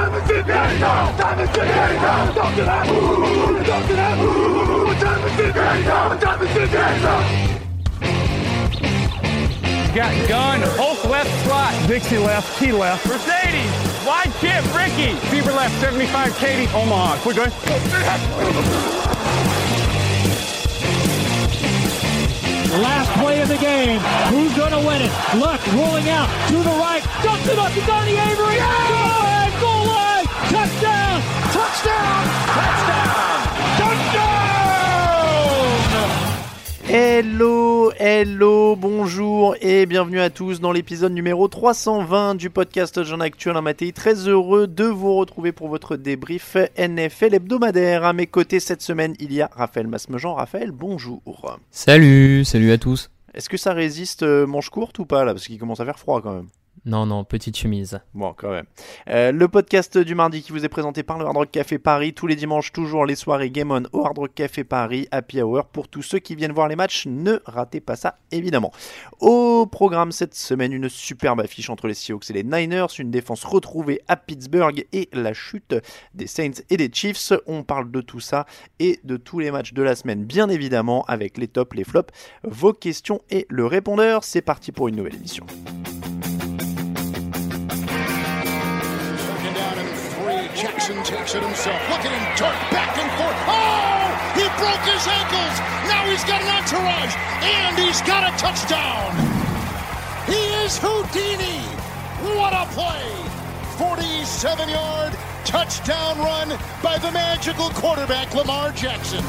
time is it now? Time is it now? Talk to that. Talk to that. What time is it? Got gun, Hulk left slot. Dixie left, T left. Mercedes, wide chip, Ricky. Fever left, 75, Katie, Omaha. Quick going. Last play of the game. Who's going to win it? Luck rolling out to the right. Dumps it up to Donnie Avery. Go Hello, hello, bonjour et bienvenue à tous dans l'épisode numéro 320 du podcast Jean Actuel en Matéi. Très heureux de vous retrouver pour votre débrief NFL hebdomadaire. À mes côtés cette semaine, il y a Raphaël Masmejean. Raphaël, bonjour. Salut, salut à tous. Est-ce que ça résiste euh, manche courte ou pas là? Parce qu'il commence à faire froid quand même. Non, non, petite chemise. Bon, quand même. Euh, le podcast du mardi qui vous est présenté par le Hard Rock Café Paris. Tous les dimanches, toujours les soirées Game On au Hard Rock Café Paris, Happy Hour. Pour tous ceux qui viennent voir les matchs, ne ratez pas ça, évidemment. Au programme cette semaine, une superbe affiche entre les Seahawks et les Niners, une défense retrouvée à Pittsburgh et la chute des Saints et des Chiefs. On parle de tout ça et de tous les matchs de la semaine, bien évidemment, avec les tops, les flops, vos questions et le répondeur. C'est parti pour une nouvelle émission. Jackson takes it himself. Look at him dart back and forth. Oh! He broke his ankles. Now he's got an entourage. And he's got a touchdown. He is Houdini. What a play. 47 yard touchdown run by the magical quarterback, Lamar Jackson.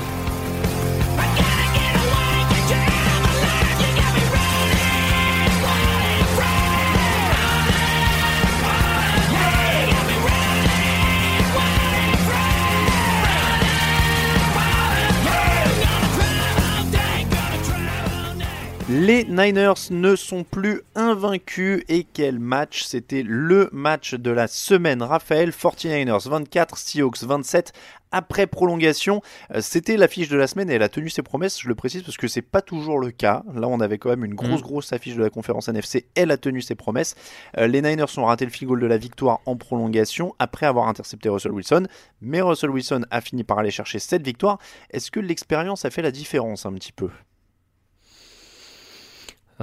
Les Niners ne sont plus invaincus et quel match C'était le match de la semaine. Raphaël, 49ers 24, Seahawks 27 après prolongation. Euh, C'était l'affiche de la semaine et elle a tenu ses promesses, je le précise parce que c'est pas toujours le cas. Là, on avait quand même une grosse, Mm. grosse affiche de la conférence NFC. Elle a tenu ses promesses. Euh, les Niners ont raté le field goal de la victoire en prolongation après avoir intercepté Russell Wilson. Mais Russell Wilson a fini par aller chercher cette victoire. Est-ce que l'expérience a fait la différence un petit peu?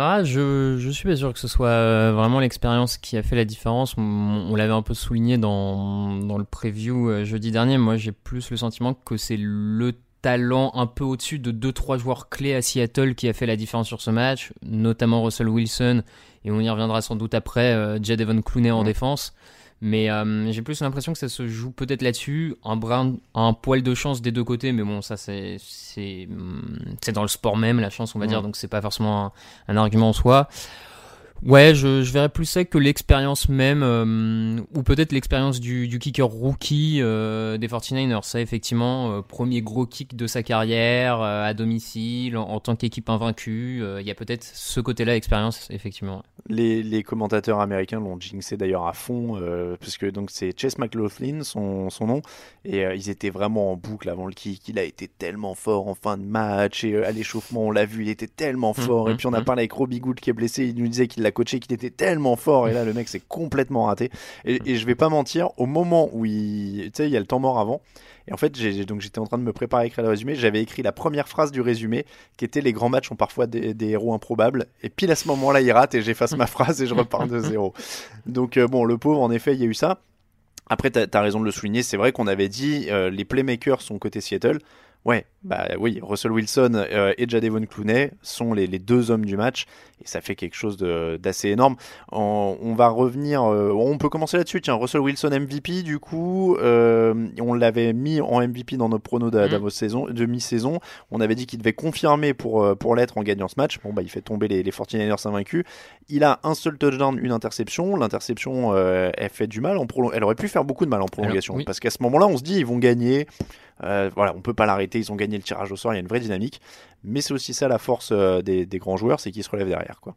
Ah, je, je suis pas sûr que ce soit euh, vraiment l'expérience qui a fait la différence. On, on l'avait un peu souligné dans, dans le preview euh, jeudi dernier. Moi, j'ai plus le sentiment que c'est le talent un peu au-dessus de 2-3 joueurs clés à Seattle qui a fait la différence sur ce match, notamment Russell Wilson, et on y reviendra sans doute après, euh, Jed Evan Clooney en défense. Mais euh, j'ai plus l'impression que ça se joue peut-être là-dessus, un brin, un poil de chance des deux côtés, mais bon, ça c'est c'est hum, c'est dans le sport même la chance, on va dire, donc c'est pas forcément un, un argument en soi. Ouais, je, je verrais plus ça que l'expérience même, euh, ou peut-être l'expérience du, du kicker rookie euh, des 49ers. Ça, effectivement, euh, premier gros kick de sa carrière, à domicile, en, en tant qu'équipe invaincue. Il y a peut-être ce côté-là, expérience, effectivement. Les, les commentateurs américains l'ont jinxé d'ailleurs à fond, puisque donc c'est Chase McLaughlin, son, son nom, et ils étaient vraiment en boucle avant le kick. Il a été tellement fort en fin de match, et à l'échauffement, on l'a vu, il était tellement fort. Mhm, et puis on a mhm. parlé avec Robbie Gould qui est blessé, il nous disait qu'il l'a coaché qu'il était tellement fort et là le mec s'est complètement raté. Et, je vais pas mentir, au moment où il, il y a le temps mort avant. Et en fait, j'ai, donc j'étais en train de me préparer à écrire le résumé. J'avais écrit la première phrase du résumé, qui était les grands matchs ont parfois des, des héros improbables. Et pile à ce moment-là, il rate et j'efface ma phrase et je repars de zéro. Donc euh, bon, le pauvre, en effet, il y a eu ça. Après, tu as, raison de le souligner. C'est vrai qu'on avait dit euh, les playmakers sont côté Seattle. Ouais, bah oui, Russell Wilson euh, et Jadevon Clooney sont les, les, deux hommes du match et ça fait quelque chose d'assez énorme. On, on, va revenir, euh, on peut commencer là-dessus. Tiens, Russell Wilson MVP, du coup, euh, on l'avait mis en MVP dans nos pronos d'avant-saison, de mi-saison. On avait dit qu'il devait confirmer pour, pour l'être en gagnant ce match. Bon, bah, il fait tomber les, les 49ers invaincus. Il a un seul touchdown, une interception. L'interception, elle fait du mal. En elle aurait pu faire beaucoup de mal en prolongation Alors, oui. parce qu'à ce moment-là, on se dit ils vont gagner. Euh, voilà, on peut pas l'arrêter. Ils ont gagné le tirage au sort. Il y a une vraie dynamique. Mais c'est aussi ça la force euh, des, des, grands joueurs, c'est qu'ils se relèvent derrière, quoi.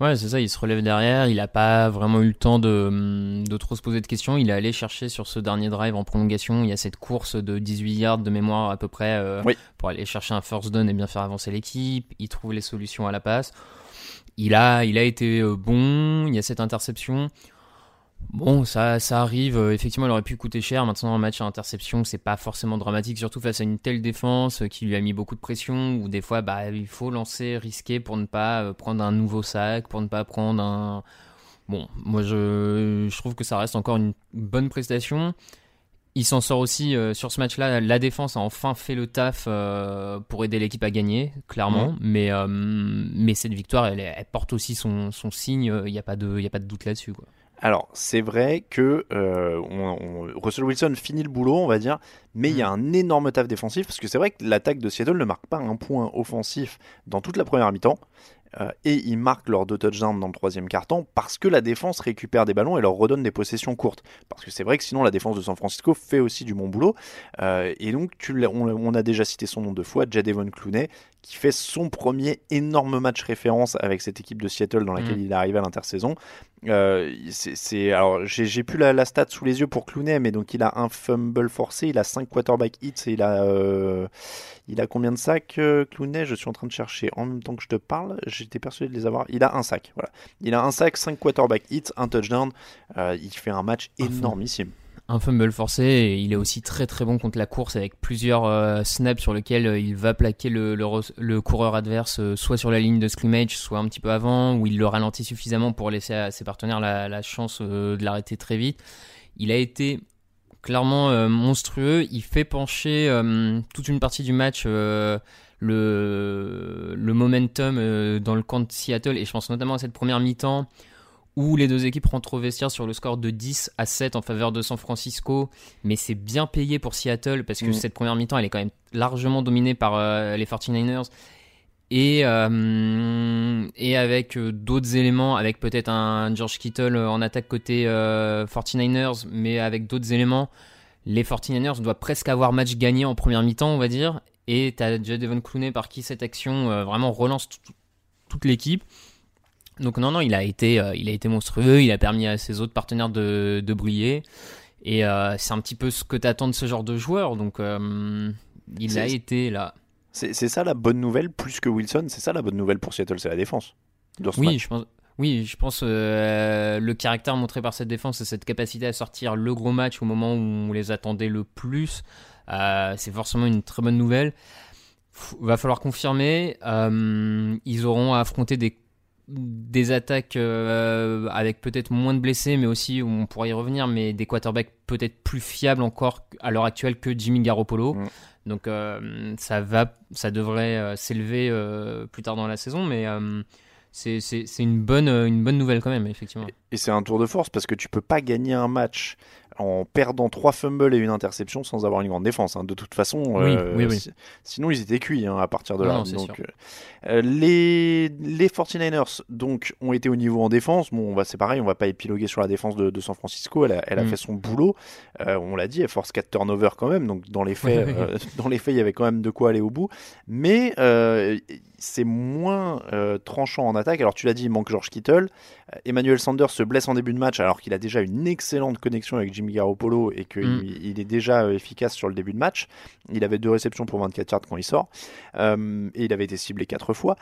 Ouais, c'est ça. Il se relève derrière. Il a pas vraiment eu le temps de, de trop se poser de questions. Il est allé chercher sur ce dernier drive en prolongation. Il y a cette course de 18 yards de mémoire à peu près euh, oui. pour aller chercher un first down et bien faire avancer l'équipe. Il trouve les solutions à la passe. Il a, il a été euh, bon. Il y a cette interception. Bon, ça, ça arrive. Euh, effectivement, il aurait pu coûter cher. Maintenant, un match à interception, c'est pas forcément dramatique, surtout face à une telle défense euh, qui lui a mis beaucoup de pression. Ou des fois, bah, il faut lancer, risquer pour ne pas euh, prendre un nouveau sac, pour ne pas prendre un. Bon, moi, je, je trouve que ça reste encore une bonne prestation. Il s'en sort aussi euh, sur ce match-là. La défense a enfin fait le taf euh, pour aider l'équipe à gagner, clairement. Mmh. Mais, euh, mais cette victoire, elle, elle porte aussi son, son signe. Il n'y a, pas de, y a pas de doute là-dessus. Quoi. Alors, c'est vrai que euh, on, on, Russell Wilson finit le boulot, on va dire, mais il y a un énorme taf défensif parce que c'est vrai que l'attaque de Seattle ne marque pas un point offensif dans toute la première mi-temps. Euh, et ils marquent leurs deux touchdowns dans le troisième carton parce que la défense récupère des ballons et leur redonne des possessions courtes. Parce que c'est vrai que sinon la défense de San Francisco fait aussi du bon boulot. Euh, et donc tu on, on, a déjà cité son nom deux fois, Jadevon Clooney, qui fait son premier énorme match référence avec cette équipe de Seattle dans laquelle mmh. il est arrivé à l'intersaison. Euh, c'est, alors j'ai, plus la, la, stat sous les yeux pour Clooney, mais donc il a un fumble forcé, il a 5 quarterback hits et il a, il a combien de sacs euh, Je suis en train de chercher en même temps que je te parle. J'étais persuadé de les avoir. Il a un sac, voilà. Il a un sac, 5 quarterback hits, un touchdown. Euh, il fait un match énormissime un fumble forcé et il est aussi très très bon contre la course avec plusieurs euh, snaps sur lesquels euh, il va plaquer le, le, le coureur adverse soit sur la ligne de scrimmage soit un petit peu avant où il le ralentit suffisamment pour laisser à ses partenaires la, la chance de l'arrêter très vite il a été clairement euh, monstrueux. Il fait pencher euh, toute une partie du match le, le momentum dans le camp de Seattle. Et je pense notamment à cette première mi-temps où les deux équipes rentrent au vestiaire sur le score de 10 à 7 en faveur de San Francisco, mais c'est bien payé pour Seattle parce que mmh. cette première mi-temps elle est quand même largement dominée par euh, les 49ers et, euh, et avec euh, d'autres éléments, avec peut-être un George Kittle en attaque côté 49ers, mais avec d'autres éléments, les 49ers doivent presque avoir match gagné en première mi-temps, on va dire, et tu as Devon Clooney par qui cette action vraiment relance toute l'équipe. Donc non, non, il a été, euh, il a été monstrueux. Il a permis à ses autres partenaires de, de briller. Et euh, c'est un petit peu ce que t'attends de ce genre de joueur. Donc euh, il a été là. C'est ça la bonne nouvelle, plus que Wilson. C'est ça la bonne nouvelle pour Seattle, c'est la défense. Oui, match. je pense. Oui, je pense euh, le caractère montré par cette défense et cette capacité à sortir le gros match au moment où on les attendait le plus, euh, c'est forcément une très bonne nouvelle. F va falloir confirmer. Euh, ils auront à affronter des des attaques avec peut-être moins de blessés, mais aussi, on pourrait y revenir, mais des quarterbacks peut-être plus fiables encore à l'heure actuelle que Jimmy Garoppolo. Mmh. Donc euh, ça, va, ça devrait euh, s'élever euh, plus tard dans la saison, mais c'est une bonne, une bonne nouvelle quand même, effectivement. Et, c'est un tour de force parce que tu peux pas gagner un match en perdant trois fumbles et une interception sans avoir une grande défense. Hein. De toute façon, oui, euh, oui, oui. Si, sinon ils étaient cuits hein, à partir de là. Non, donc, euh, les, les 49ers donc, ont été au niveau en défense. Bon, c'est pareil, on va pas épiloguer sur la défense de, de San Francisco. Elle a, elle a mm. fait son boulot. Euh, on l'a dit, elle force 4 turnovers quand même. Donc dans les faits, euh, dans les faits, il y avait quand même de quoi aller au bout. Mais euh, c'est moins euh, tranchant en attaque. Alors tu l'as dit, il manque George Kittle. Euh, Emmanuel Sanders se blesse en début de match alors qu'il a déjà une excellente connexion avec Jimmy Garoppolo et qu'il mm. il est déjà euh, efficace sur le début de match. Il avait deux réceptions pour 24 yards quand il sort. Euh, et il avait été ciblé quatre fois.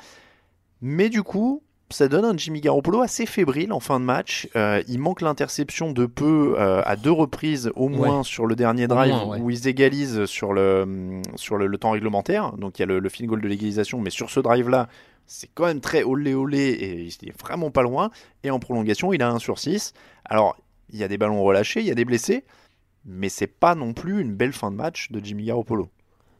Mais du coup, ça donne un Jimmy Garoppolo assez fébrile en fin de match. Euh, il manque l'interception de peu euh, à deux reprises au moins sur le dernier drive où ils égalisent sur le, sur le, temps réglementaire. Donc il y a le, le field goal de l'égalisation, mais sur ce drive-là, c'est quand même très olé olé et il est vraiment pas loin. Et en prolongation, il a 1 sur 6. Alors, il y a des ballons relâchés, il y a des blessés, mais c'est pas non plus une belle fin de match de Jimmy Garoppolo.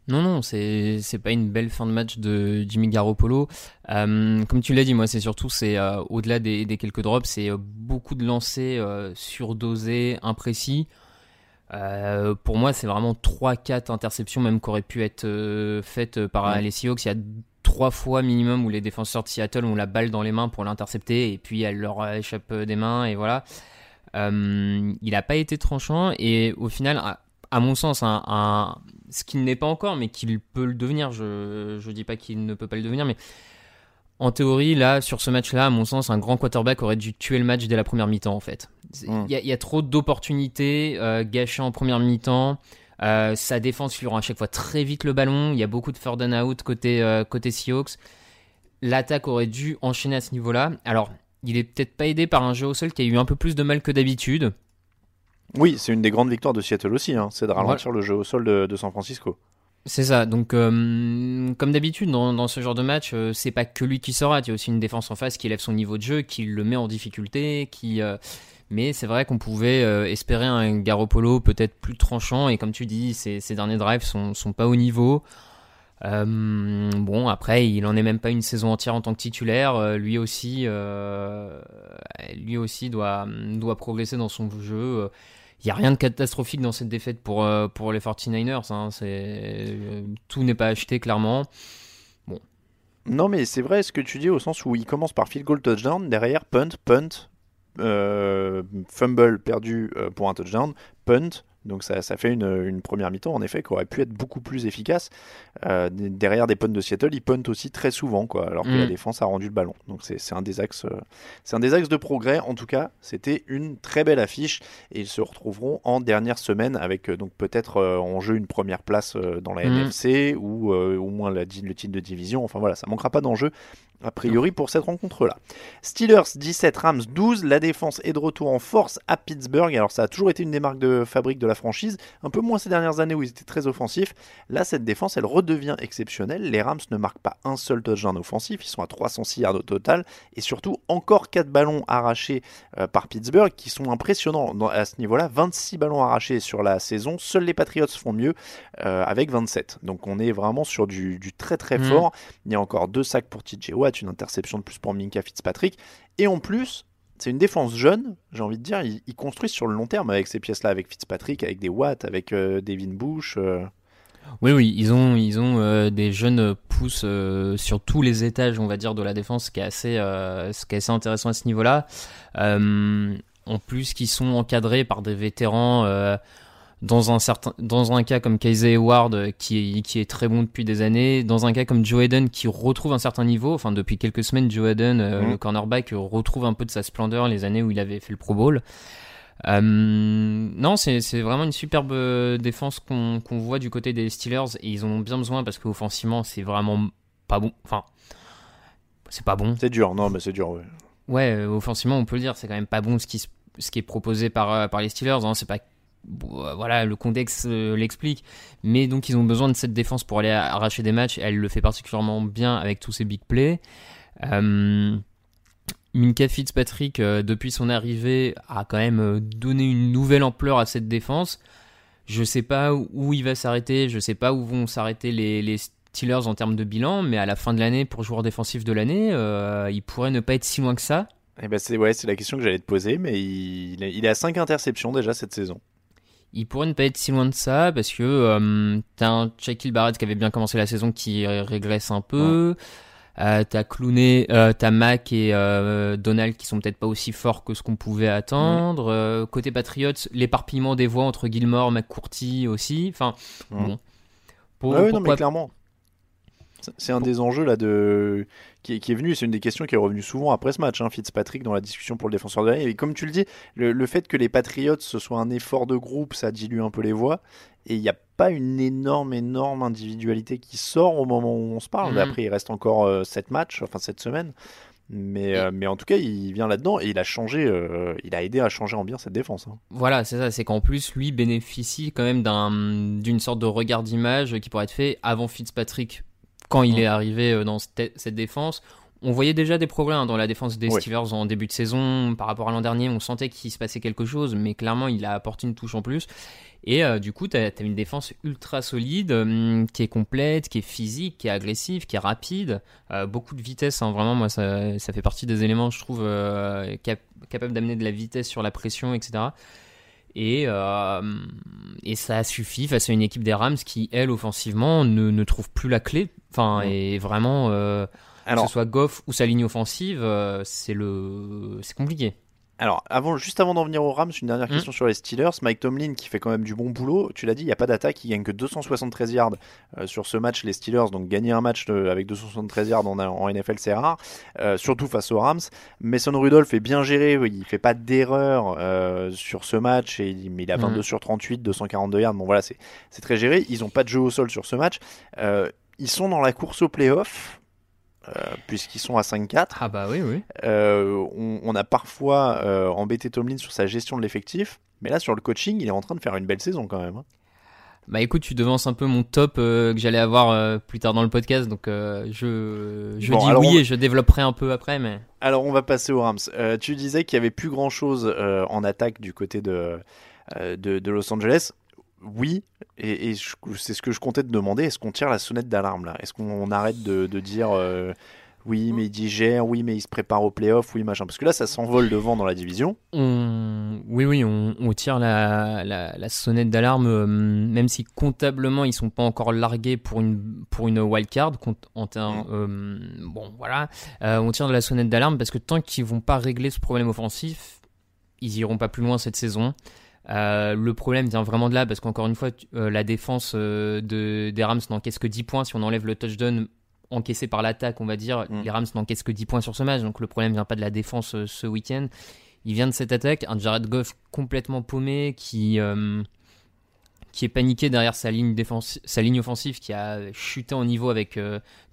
Non, non, c'est pas une belle fin de match de Jimmy Garoppolo. Euh, comme tu l'as dit, moi, c'est surtout, c'est euh, au-delà des, quelques drops, c'est euh, beaucoup de lancers surdosés, imprécis. pour moi, c'est vraiment 3-4 interceptions, même qui auraient pu être faites par les Seahawks. Il y a trois fois minimum où les défenseurs de Seattle ont la balle dans les mains pour l'intercepter, et puis elle leur échappe des mains, et voilà. il n'a pas été tranchant, et au final, à, mon sens, un ce qu'il n'est pas encore, mais qu'il peut le devenir. Je ne dis pas qu'il ne peut pas le devenir, mais en théorie, là, sur ce match-là, à mon sens, un grand quarterback aurait dû tuer le match dès la première mi-temps, en fait. Il y, a trop d'opportunités euh, gâchées en première mi-temps. Euh, sa défense lui rend à chaque fois très vite le ballon. Il y a beaucoup de third and out côté, euh, côté Seahawks. L'attaque aurait dû enchaîner à ce niveau-là. Alors, il est peut-être pas aidé par un jeu au sol qui a eu un peu plus de mal que d'habitude. Oui, c'est une des grandes victoires de Seattle aussi, hein. c'est de ralentir le jeu au sol de, San Francisco. C'est ça, donc euh, comme d'habitude dans, ce genre de match, euh, c'est pas que lui qui sera, il y a aussi une défense en face qui élève son niveau de jeu, qui le met en difficulté, qui... Euh, mais c'est vrai qu'on pouvait espérer un Garoppolo peut-être plus tranchant, et comme tu dis, ces, derniers drives sont, sont pas au niveau. bon, après, il en est même pas une saison entière en tant que titulaire. lui aussi, lui aussi doit, doit progresser dans son jeu il n'y a rien de catastrophique dans cette défaite pour, euh, pour les 49ers. Hein. Euh, tout n'est pas acheté, clairement. Non, mais c'est vrai ce que tu dis au sens où il commence par field goal touchdown, derrière punt, punt, euh, fumble perdu pour un touchdown, punt, donc ça, ça fait une, une première mi-temps en effet qui aurait pu être beaucoup plus efficace. Euh, derrière des punts de Seattle, ils puntent aussi très souvent, quoi, alors que la mm. défense a rendu le ballon. Donc c'est un des axes, euh, un des axes de progrès. En tout cas, c'était une très belle affiche et ils se retrouveront en dernière semaine avec euh, donc peut-être en jeu une première place dans la mm. NFC ou au moins la, le titre de division. Enfin voilà, ça manquera pas d'enjeu a priori pour cette rencontre-là. Steelers 17, Rams 12, la défense est de retour en force à Pittsburgh. Alors ça a toujours été une des marques de fabrique de la franchise, un peu moins ces dernières années où ils étaient très offensifs. Là, cette défense, elle redevient exceptionnelle. Les Rams ne marquent pas un seul touchdown offensif, ils sont à 306 yards au total, et surtout encore 4 ballons arrachés euh, par Pittsburgh qui sont impressionnants à ce niveau-là. 26 ballons arrachés sur la saison, seuls les Patriots font mieux euh, avec 27. Donc on est vraiment sur du, très très mmh. fort. Il y a encore deux sacs pour TJ Watt une interception de plus pour Minka Fitzpatrick. Et en plus, c'est une défense jeune, j'ai envie de dire. Ils, construisent sur le long terme avec ces pièces-là, avec Fitzpatrick, avec des Watt, avec euh, Devin Bush. Euh. Oui, oui, ils ont, ils ont euh, des jeunes pousses sur tous les étages, on va dire, de la défense, ce qui est assez, qui est assez intéressant à ce niveau-là. en plus, qui sont encadrés par des vétérans dans un, certain, dans un cas comme Casey Hayward euh, qui est, qui est très bon depuis des années, dans un cas comme Joe Eden qui retrouve un certain niveau, enfin depuis quelques semaines Joe Eden, euh, mhm. le cornerback, retrouve un peu de sa splendeur les années où il avait fait le Pro Bowl. Euh, non, c'est vraiment une superbe défense qu'on voit du côté des Steelers et ils en ont bien besoin parce qu'offensivement c'est vraiment pas bon. Enfin, c'est pas bon. C'est dur, non mais c'est dur, ouais. Ouais, offensivement on peut le dire, c'est quand même pas bon ce qui, ce qui est proposé par, par les Steelers. Hein. C'est pas euh, voilà, le contexte euh, l'explique. Mais donc, ils ont besoin de cette défense pour aller arracher des matchs. Elle le fait particulièrement bien avec tous ses big plays. Euh, Minka Fitzpatrick, depuis son arrivée, a quand même donné une nouvelle ampleur à cette défense. Je sais pas où il va s'arrêter, je sais pas où vont s'arrêter les, Steelers en termes de bilan, mais à la fin de l'année, pour joueur défensif de l'année, il pourrait ne pas être si loin que ça. Eh ben c'est ouais, la question que j'allais te poser, mais il, il est à 5 interceptions déjà cette saison il pourrait ne pas être si loin de ça parce que euh, t'as un Shaquille Barrett qui avait bien commencé la saison qui régresse un peu. Euh, t'as Clooney, euh, t'as Mac et Donald qui sont peut-être pas aussi forts que ce qu'on pouvait attendre. Euh, côté Patriots, l'éparpillement des voix entre Gilmore, McCourty aussi. Enfin, bon. Pour, ah non, mais clairement. C'est un des enjeux là de qui, est venu, c'est une des questions qui est revenue souvent après ce match, hein, Fitzpatrick dans la discussion pour le défenseur de l'année. Et comme tu le dis, le, fait que les Patriots ce soit un effort de groupe, ça dilue un peu les voix. Et il n'y a pas une énorme, énorme individualité qui sort au moment où on se parle. Mhm. Après, il reste encore 7 euh, matchs, enfin cette semaine. Mais, euh, mais en tout cas, il vient là-dedans et il a changé, euh, il a aidé à changer en bien cette défense. hein. Voilà, c'est ça, c'est qu'en plus, lui bénéficie quand même d'un- d'une sorte de regard d'image qui pourrait être fait avant Fitzpatrick, quand il Mm. est arrivé euh, dans cette, défense. On voyait déjà des progrès hein, dans la défense des Oui. Steelers en début de saison par rapport à l'an dernier. On sentait qu'il se passait quelque chose, mais clairement, il a apporté une touche en plus. Et euh, du coup, tu as, une défense ultra solide, hum, qui est complète, qui est physique, qui est agressive, qui est rapide. Euh, beaucoup de vitesse, hein, vraiment, moi, ça, ça fait partie des éléments, je trouve, euh, cap- capables d'amener de la vitesse sur la pression, etc. Et, euh, et ça suffit face à une équipe des Rams qui, elle, offensivement, ne, ne trouve plus la clé. Enfin, et vraiment, euh, Alors, que ce soit Goff ou sa ligne offensive, euh, c'est le, c'est compliqué. Alors avant, juste avant d'en venir aux Rams, une dernière Mm. question sur les Steelers. Mike Tomlin qui fait quand même du bon boulot. Tu l'as dit, il n'y a pas d'attaque, il gagne que 273 yards euh, sur ce match. Les Steelers, donc gagner un match euh, avec 273 yards en, en NFL, c'est rare, euh, surtout face aux Rams. Mason Rudolph est bien géré, oui, il fait pas d'erreur euh, sur ce match, et, il- mais il a 22 Mhm. sur 38, 242 yards. Bon voilà, c'est très géré. Ils n'ont pas de jeu au sol sur ce match. Ils sont dans la course au playoff. Euh, puisqu'ils sont à 5-4. Ah bah oui, oui. Euh, on, on a parfois euh, embêté Tomlin sur sa gestion de l'effectif, mais là sur le coaching, il est en train de faire une belle saison quand même. hein. Bah écoute, tu devances un peu mon top que j'allais avoir plus tard dans le podcast, donc je, je Bon, dis oui on- et je développerai un peu après, mais Alors on va passer aux Rams. Tu disais qu'il y avait plus grand chose en attaque du côté de, de, de Los Angeles. Oui, et, c'est ce que je comptais te demander. Est-ce qu'on tire la sonnette d'alarme là? Est-ce qu'on arrête de, de dire euh, oui, mais il digère, oui, mais il se prépare au playoff, oui, machin? Parce que là, ça s'envole devant dans la division. on, oui, oui, on, on tire la, la, la sonnette d'alarme, euh, même si comptablement ils sont pas encore largués pour une pour une wild card. compte- En termes, euh, bon, voilà, on tire la sonnette d'alarme parce que tant qu'ils vont pas régler ce problème offensif, ils iront pas plus loin cette saison. Euh, le problème vient vraiment de là parce qu'encore une fois, euh, la défense euh, de, des Rams n'encaisse que 10 points si on enlève le touchdown encaissé par l'attaque, on va dire. Mm. Les Rams n'encaissent que 10 points sur ce match, donc le problème vient pas de la défense ce week-end. Il vient de cette attaque, un Jared Goff complètement paumé qui, qui est paniqué derrière sa ligne, défense, sa ligne offensive qui a chuté en niveau avec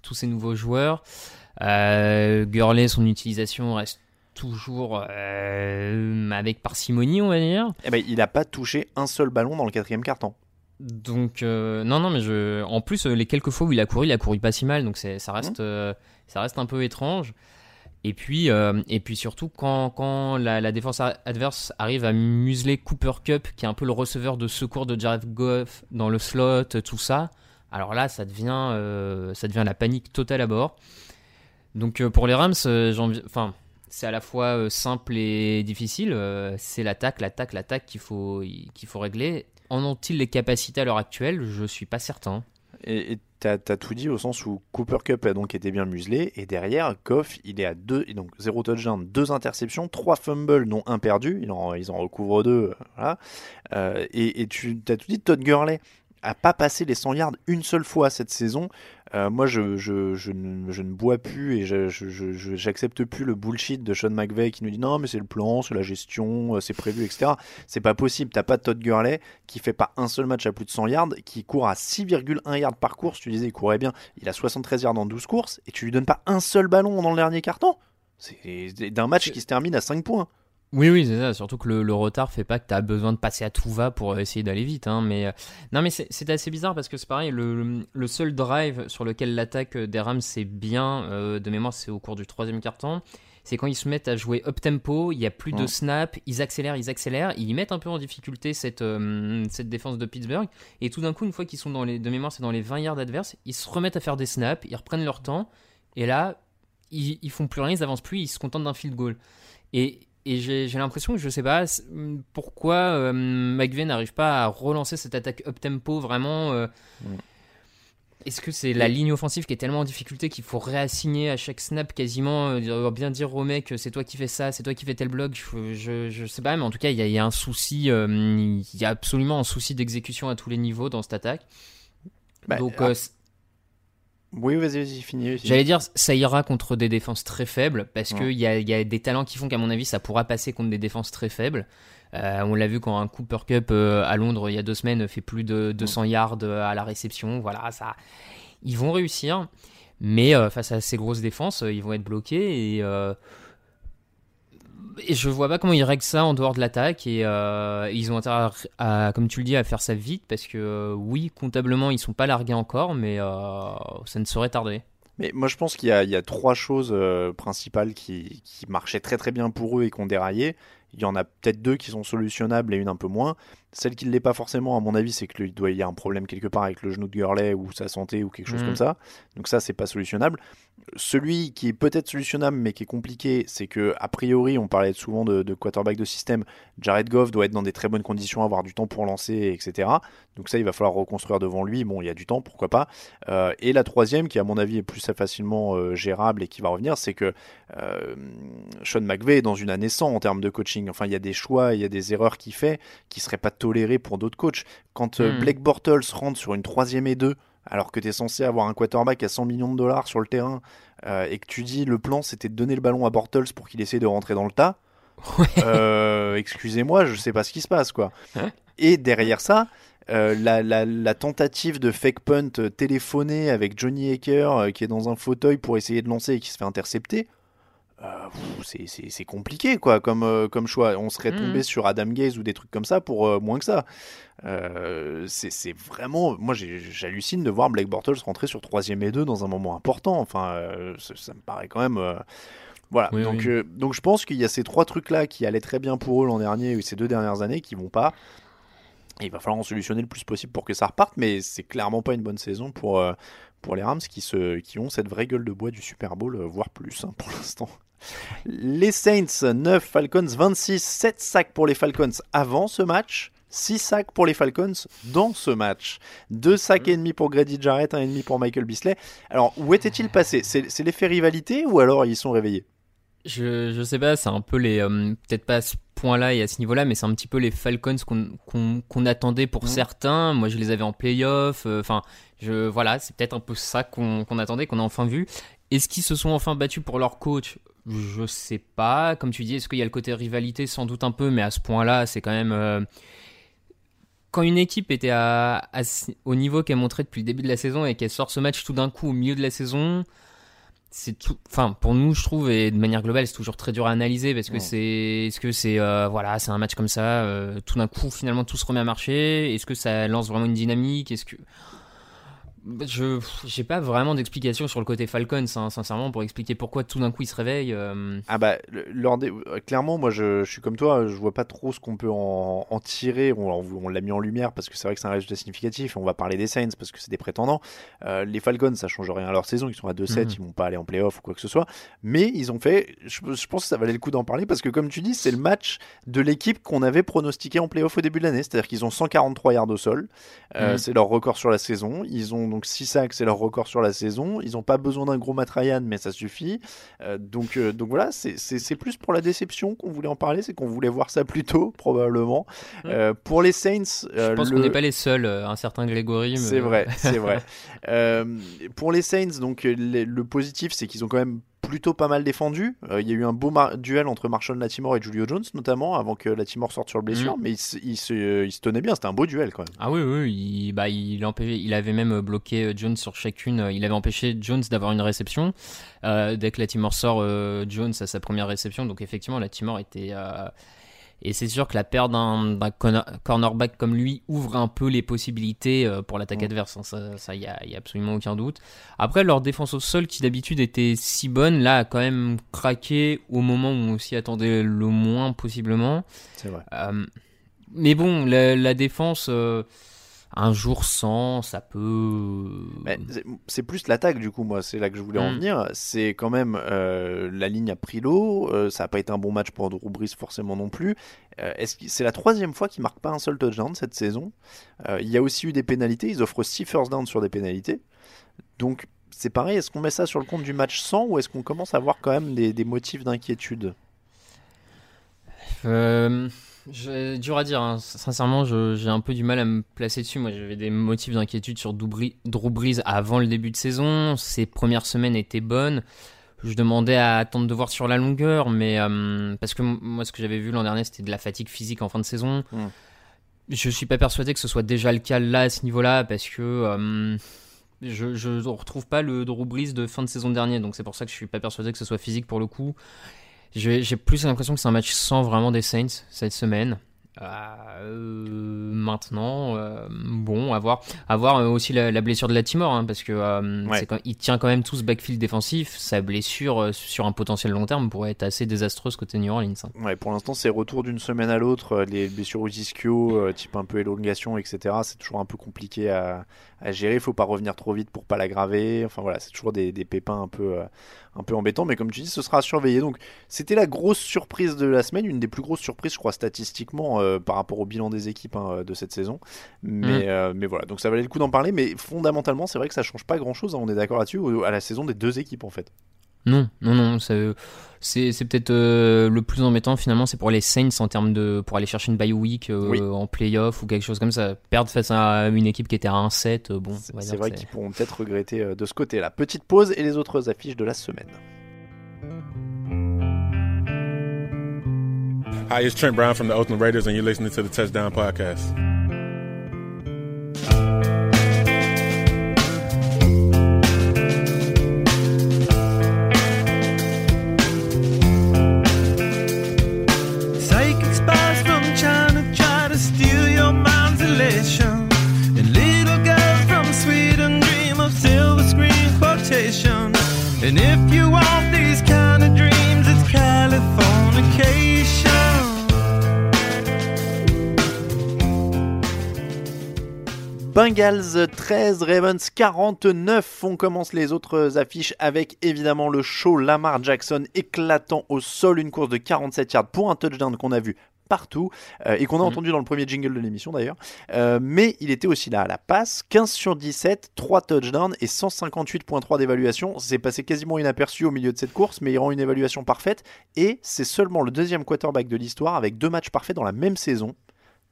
tous ces nouveaux joueurs. Euh, Gurley, son utilisation reste toujours euh, avec parcimonie, on va dire. Eh ben, il n'a pas touché un seul ballon dans le quatrième quart-temps. Donc euh, non non mais je en plus euh, les quelques fois où il a couru il a couru pas si mal donc c'est ça reste euh, ça reste un peu étrange et puis et puis surtout quand, quand la, la défense adverse arrive à museler Cooper Cup qui est un peu le receveur de secours de Jared Goff dans le slot tout ça alors là ça devient ça devient la panique totale à bord donc pour les Rams j'ai envie- enfin c'est à la fois euh, simple et difficile. euh, c'est l'attaque, l'attaque, l'attaque qu'il faut, qu'il faut régler. En ont-ils les capacités à l'heure actuelle? Je suis pas certain. Et tu as, tout dit au sens où Cooper Cup a donc été bien muselé. Et derrière, Goff, il est à deux, donc zéro touchdown, deux interceptions, trois fumbles, dont un perdu. Il en, ils en recouvrent deux. euh, Voilà. Euh, et, et tu as tout dit, Todd Gurley a pas passé les 100 yards une seule fois cette saison. Euh, moi, je, je, je, ne, je ne bois plus et j'accepte plus le bullshit de Sean McVay qui nous dit non, mais c'est le plan, c'est la gestion, euh, c'est prévu, etc. C'est pas possible. T'as pas Todd Gurley qui fait pas un seul match à plus de 100 yards, qui court à 6,1 yards par course. Tu disais, il courait bien. Il a 73 yards en 12 courses et tu lui donnes pas un seul ballon dans le dernier carton. C'est d'un match qui se termine à 5 points. Oui, oui, c'est ça. Surtout que le, le retard fait pas que tu as besoin de passer à tout va pour essayer d'aller vite. hein, mais euh, non, mais c'est assez bizarre parce que c'est pareil. Le, le seul drive sur lequel l'attaque des Rams c'est bien euh, de mémoire, c'est au cours du troisième quart-temps. C'est quand ils se mettent à jouer up tempo, il y a plus de snaps, ils accélèrent, ils accélèrent, ils mettent un peu en difficulté cette, euh, cette défense de Pittsburgh. Et tout d'un coup, une fois qu'ils sont dans les, de mémoire, c'est dans les 20 yards adverses, ils se remettent à faire des snaps, ils reprennent leur temps. Et là, ils, ils font plus rien, ils avancent plus, ils se contentent d'un field goal. Et, et j'ai l'impression que je sais pas pourquoi euh, McVay n'arrive pas à relancer cette attaque up tempo vraiment. euh, Mm. Est-ce que c'est la ligne offensive qui est tellement en difficulté qu'il faut réassigner à chaque snap quasiment, euh, dire- bien dire au mec c'est toi qui fais ça, c'est toi qui fais tel bloc, je, je, je sais pas, mais en tout cas il y, a- il y a un souci, euh, il y a absolument un souci d'exécution à tous les niveaux dans cette attaque. Bah, Donc ah, euh, oui, vas-y, vas-y, finis. J'allais dire, ça ira contre des défenses très faibles, parce Ouais. qu'il y a, il y a des talents qui font qu'à mon avis, ça pourra passer contre des défenses très faibles. Euh, on l'a vu quand un Cooper Cup euh, à Londres il y a deux semaines fait plus de 200 yards euh, à la réception. Voilà, ça, ils vont réussir. Mais euh, face à ces grosses défenses, ils vont être bloqués et, et je vois pas comment ils règlent ça en dehors de l'attaque et ils ont intérêt à, comme tu le dis, à faire ça vite parce que oui, comptablement, ils sont pas largués encore, mais ça ne saurait tarder. Mais moi, je pense qu'il y, a trois choses principales qui, qui, marchaient très très bien pour eux et qui ont déraillé. Il y en a peut-être deux qui sont solutionnables et une un peu moins. Celle qui ne l'est pas forcément, à mon avis, c'est qu'il doit y avoir un problème quelque part avec le genou de Gurley ou sa santé ou quelque chose mmh. comme ça. Donc ça, c'est pas solutionnable. Celui qui est peut-être solutionnable mais qui est compliqué, c'est que a priori, on parlait souvent de, de, quarterback de système. Jared Goff doit être dans des très bonnes conditions, avoir du temps pour lancer, etc. Donc ça, il va falloir reconstruire devant lui. Bon, il y a du temps, pourquoi pas. Euh, et la troisième, qui à mon avis est plus facilement euh, gérable et qui va revenir, c'est que euh, Sean McVay est dans une année sans en termes de coaching. Enfin, il y a des choix, il y a des erreurs qu'il fait qui seraient pas toléré pour d'autres coachs. Quand euh, hmm. Blake Bortles rentre sur une troisième et deux, alors que tu es censé avoir un quarterback à 100 millions de dollars sur le terrain, euh, et que tu dis le plan c'était de donner le ballon à Bortles pour qu'il essaie de rentrer dans le tas, euh, excusez-moi, je sais pas ce qui se passe quoi. Hein et derrière ça, la, la, tentative de fake punt téléphoné avec Johnny Aker qui est dans un fauteuil pour essayer de lancer et qui se fait intercepter, euh, c'est compliqué quoi comme, euh, comme choix. On serait tombé mhm. sur Adam Gaze ou des trucs comme ça pour euh, moins que ça. c'est vraiment. Moi j'hallucine de voir Blake Bortles rentrer sur 3 et 2 dans un moment important. Enfin, ça, me paraît quand même. Voilà, donc, donc je pense qu'il y a ces trois trucs-là qui allaient très bien pour eux l'an dernier ou ces deux dernières années qui vont pas. il va falloir en solutionner le plus possible pour que ça reparte, mais c'est clairement pas une bonne saison pour, pour les Rams qui, se, qui ont cette vraie gueule de bois du Super Bowl, voire plus hein, pour l'instant. Les Saints 9, Falcons 26, 7 sacs pour les Falcons avant ce match. 6 sacs pour les Falcons dans ce match. 2 sacs et demi pour Grady Jarrett, 1,5 demi pour Michael Bisley. Alors, où était-il passé? C'est l'effet rivalité ou alors ils sont réveillés? Je, je sais pas, c'est un peu les. Euh, peut-être pas à ce point-là et à ce niveau-là, mais c'est un petit peu les Falcons qu'on attendait pour mmh. certains. Moi, je les avais en playoff. Euh, enfin, je voilà, c'est peut-être un peu ça qu'on attendait, qu'on a enfin vu. Est-ce qu'ils se sont enfin battus pour leur coach? Je sais pas. Comme tu dis, est-ce qu'il y a le côté rivalité? Sans doute un peu, mais à ce point-là, c'est quand même. Euh, quand une équipe était à, au niveau qu'elle montrait depuis le début de la saison et qu'elle sort ce match tout d'un coup au milieu de la saison, c'est tout. Enfin, pour nous, je trouve, et de manière globale, c'est toujours très dur à analyser parce que c'est. Est-ce que c'est. Euh, voilà, c'est un match comme ça, euh, tout d'un coup, finalement, tout se remet à marcher? Est-ce que ça lance vraiment une dynamique? Est-ce que. Je j'ai pas vraiment d'explication sur le côté Falcons, hein, sincèrement, pour expliquer pourquoi tout d'un coup ils se réveillent. Euh. Ah bah, euh, clairement, moi je, je, suis comme toi, je vois pas trop ce qu'on peut en, en, tirer. On, on l'a mis en lumière parce que c'est vrai que c'est un résultat significatif. On va parler des Saints parce que c'est des prétendants. Euh, les Falcons, ça change rien à leur saison. Ils sont à 2-7, mhm. ils vont pas aller en playoff ou quoi que ce soit. Mais ils ont fait, je, je pense que ça valait le coup d'en parler parce que comme tu dis, c'est le match de l'équipe qu'on avait pronostiqué en playoff au début de l'année. C'est-à-dire qu'ils ont 143 yards au sol. Mhm. C'est leur record sur la saison. Ils ont donc 6 sacs, c'est leur record sur la saison. Ils n'ont pas besoin d'un gros Matt mais ça suffit. Euh, donc, euh, donc voilà, c'est plus pour la déception qu'on voulait en parler, c'est qu'on voulait voir ça plus tôt, probablement. Mmh. Euh, pour les Saints. Je pense qu'on n'est pas les seuls, un certain Grégory. C'est vrai, c'est vrai. pour les Saints, donc le positif, c'est qu'ils ont quand même plutôt pas mal défendu. Euh, il y a eu un beau duel entre Marshall Latimore et Julio Jones, notamment, avant que Latimore sorte sur blessure, mm. mais il, se, il, se, tenait bien, c'était un beau duel quand même. Ah oui, oui, il, bah, il, il avait même bloqué euh, Jones sur chacune, il avait empêché Jones d'avoir une réception. Euh, dès que Latimore sort, Jones a sa première réception, donc effectivement, Latimore était et c'est sûr que la perte d'un cornerback comme lui ouvre un peu les possibilités euh, pour l'attaque mm. adverse. Hein. Ça, il y, a, absolument aucun doute. Après, leur défense au sol, qui d'habitude était si bonne, là a quand même craqué au moment où on s'y attendait le moins possiblement. C'est vrai. Euh, mais bon, la, défense. Euh, un jour sans, ça peut. C'est plus l'attaque du coup, moi, c'est là que je voulais en mm. venir. C'est quand même euh, la ligne a pris l'eau. Euh, ça n'a pas été un bon match pour Drew Brees forcément non plus. Euh, c'est la troisième fois qu'il marque pas un seul touchdown cette saison? il y a aussi eu des pénalités. Ils offrent 6 first down sur des pénalités. Donc c'est pareil. Est-ce qu'on met ça sur le compte du match sans ou est-ce qu'on commence à avoir quand même des, des motifs d'inquiétude? Dur à dire, hein. sincèrement, j'ai un peu du mal à me placer dessus. Moi, j'avais des motifs d'inquiétude sur Drew Brees avant le début de saison. Ses premières semaines étaient bonnes. Je demandais à attendre de voir sur la longueur, mais euh, parce que moi, ce que j'avais vu l'an dernier, c'était de la fatigue physique en fin de saison. Je suis pas persuadé que ce soit déjà le cas là à ce niveau-là, parce que euh, je, je retrouve pas le Drew Brees de fin de saison dernier, donc c'est pour ça que je suis pas persuadé que ce soit physique pour le coup. J'ai plus l'impression que c'est un match sans vraiment des Saints cette semaine. Euh, maintenant, euh, bon, à voir, à voir euh, aussi la, la blessure de Latimore, hein, parce que euh, Ouais. c'est quand, il tient quand même tout ce backfield défensif. Sa blessure sur un potentiel long terme pourrait être assez désastreuse côté New Orleans. hein. Ouais, pour l'instant, c'est retour d'une semaine à l'autre. Les blessures aux ischio, type un peu élongation, etc. C'est toujours un peu compliqué à, à gérer. Il faut pas revenir trop vite pour pas l'aggraver. Enfin voilà, c'est toujours des, des pépins un peu, un peu embêtants. Mais comme tu dis, ce sera à surveiller. Donc, c'était la grosse surprise de la semaine, une des plus grosses surprises, je crois, statistiquement, par rapport au bilan des équipes hein, de cette saison. Mais, euh, mais voilà, donc ça valait le coup d'en parler. Mais fondamentalement, c'est vrai que ça change pas grand chose. On est d'accord là-dessus, à la saison des deux équipes en fait. Non, non, non, c'est c'est peut-être euh, le plus embêtant finalement, c'est pour les Saints en termes de pour aller chercher une bye week euh, Oui. en playoff ou quelque chose comme ça. Perdre face à une équipe qui était à 1-7, euh, bon, C'est vrai qu'ils pourront peut-être regretter euh, de ce côté-là. Petite pause et les autres affiches de la semaine. Hi, it's Trent Brown from the Oakland Raiders, and you're listening to the Touchdown Podcast. From China try to steal your mind's elation. And little girls from Sweden dream of silver screen. And if you want Bengals 13, Ravens 49. On commence les autres affiches avec évidemment le show Lamar Jackson éclatant au sol, une course de 47 yards pour un touchdown qu'on a vu partout euh, et qu'on a Mhm. entendu dans le premier jingle de l'émission d'ailleurs. Euh, mais il était aussi là à la passe, 15 sur 17, 3 touchdowns et 158.3 d'évaluation. C'est passé quasiment inaperçu au milieu de cette course, mais il rend une évaluation parfaite et c'est seulement le deuxième quarterback de l'histoire avec deux matchs parfaits dans la même saison.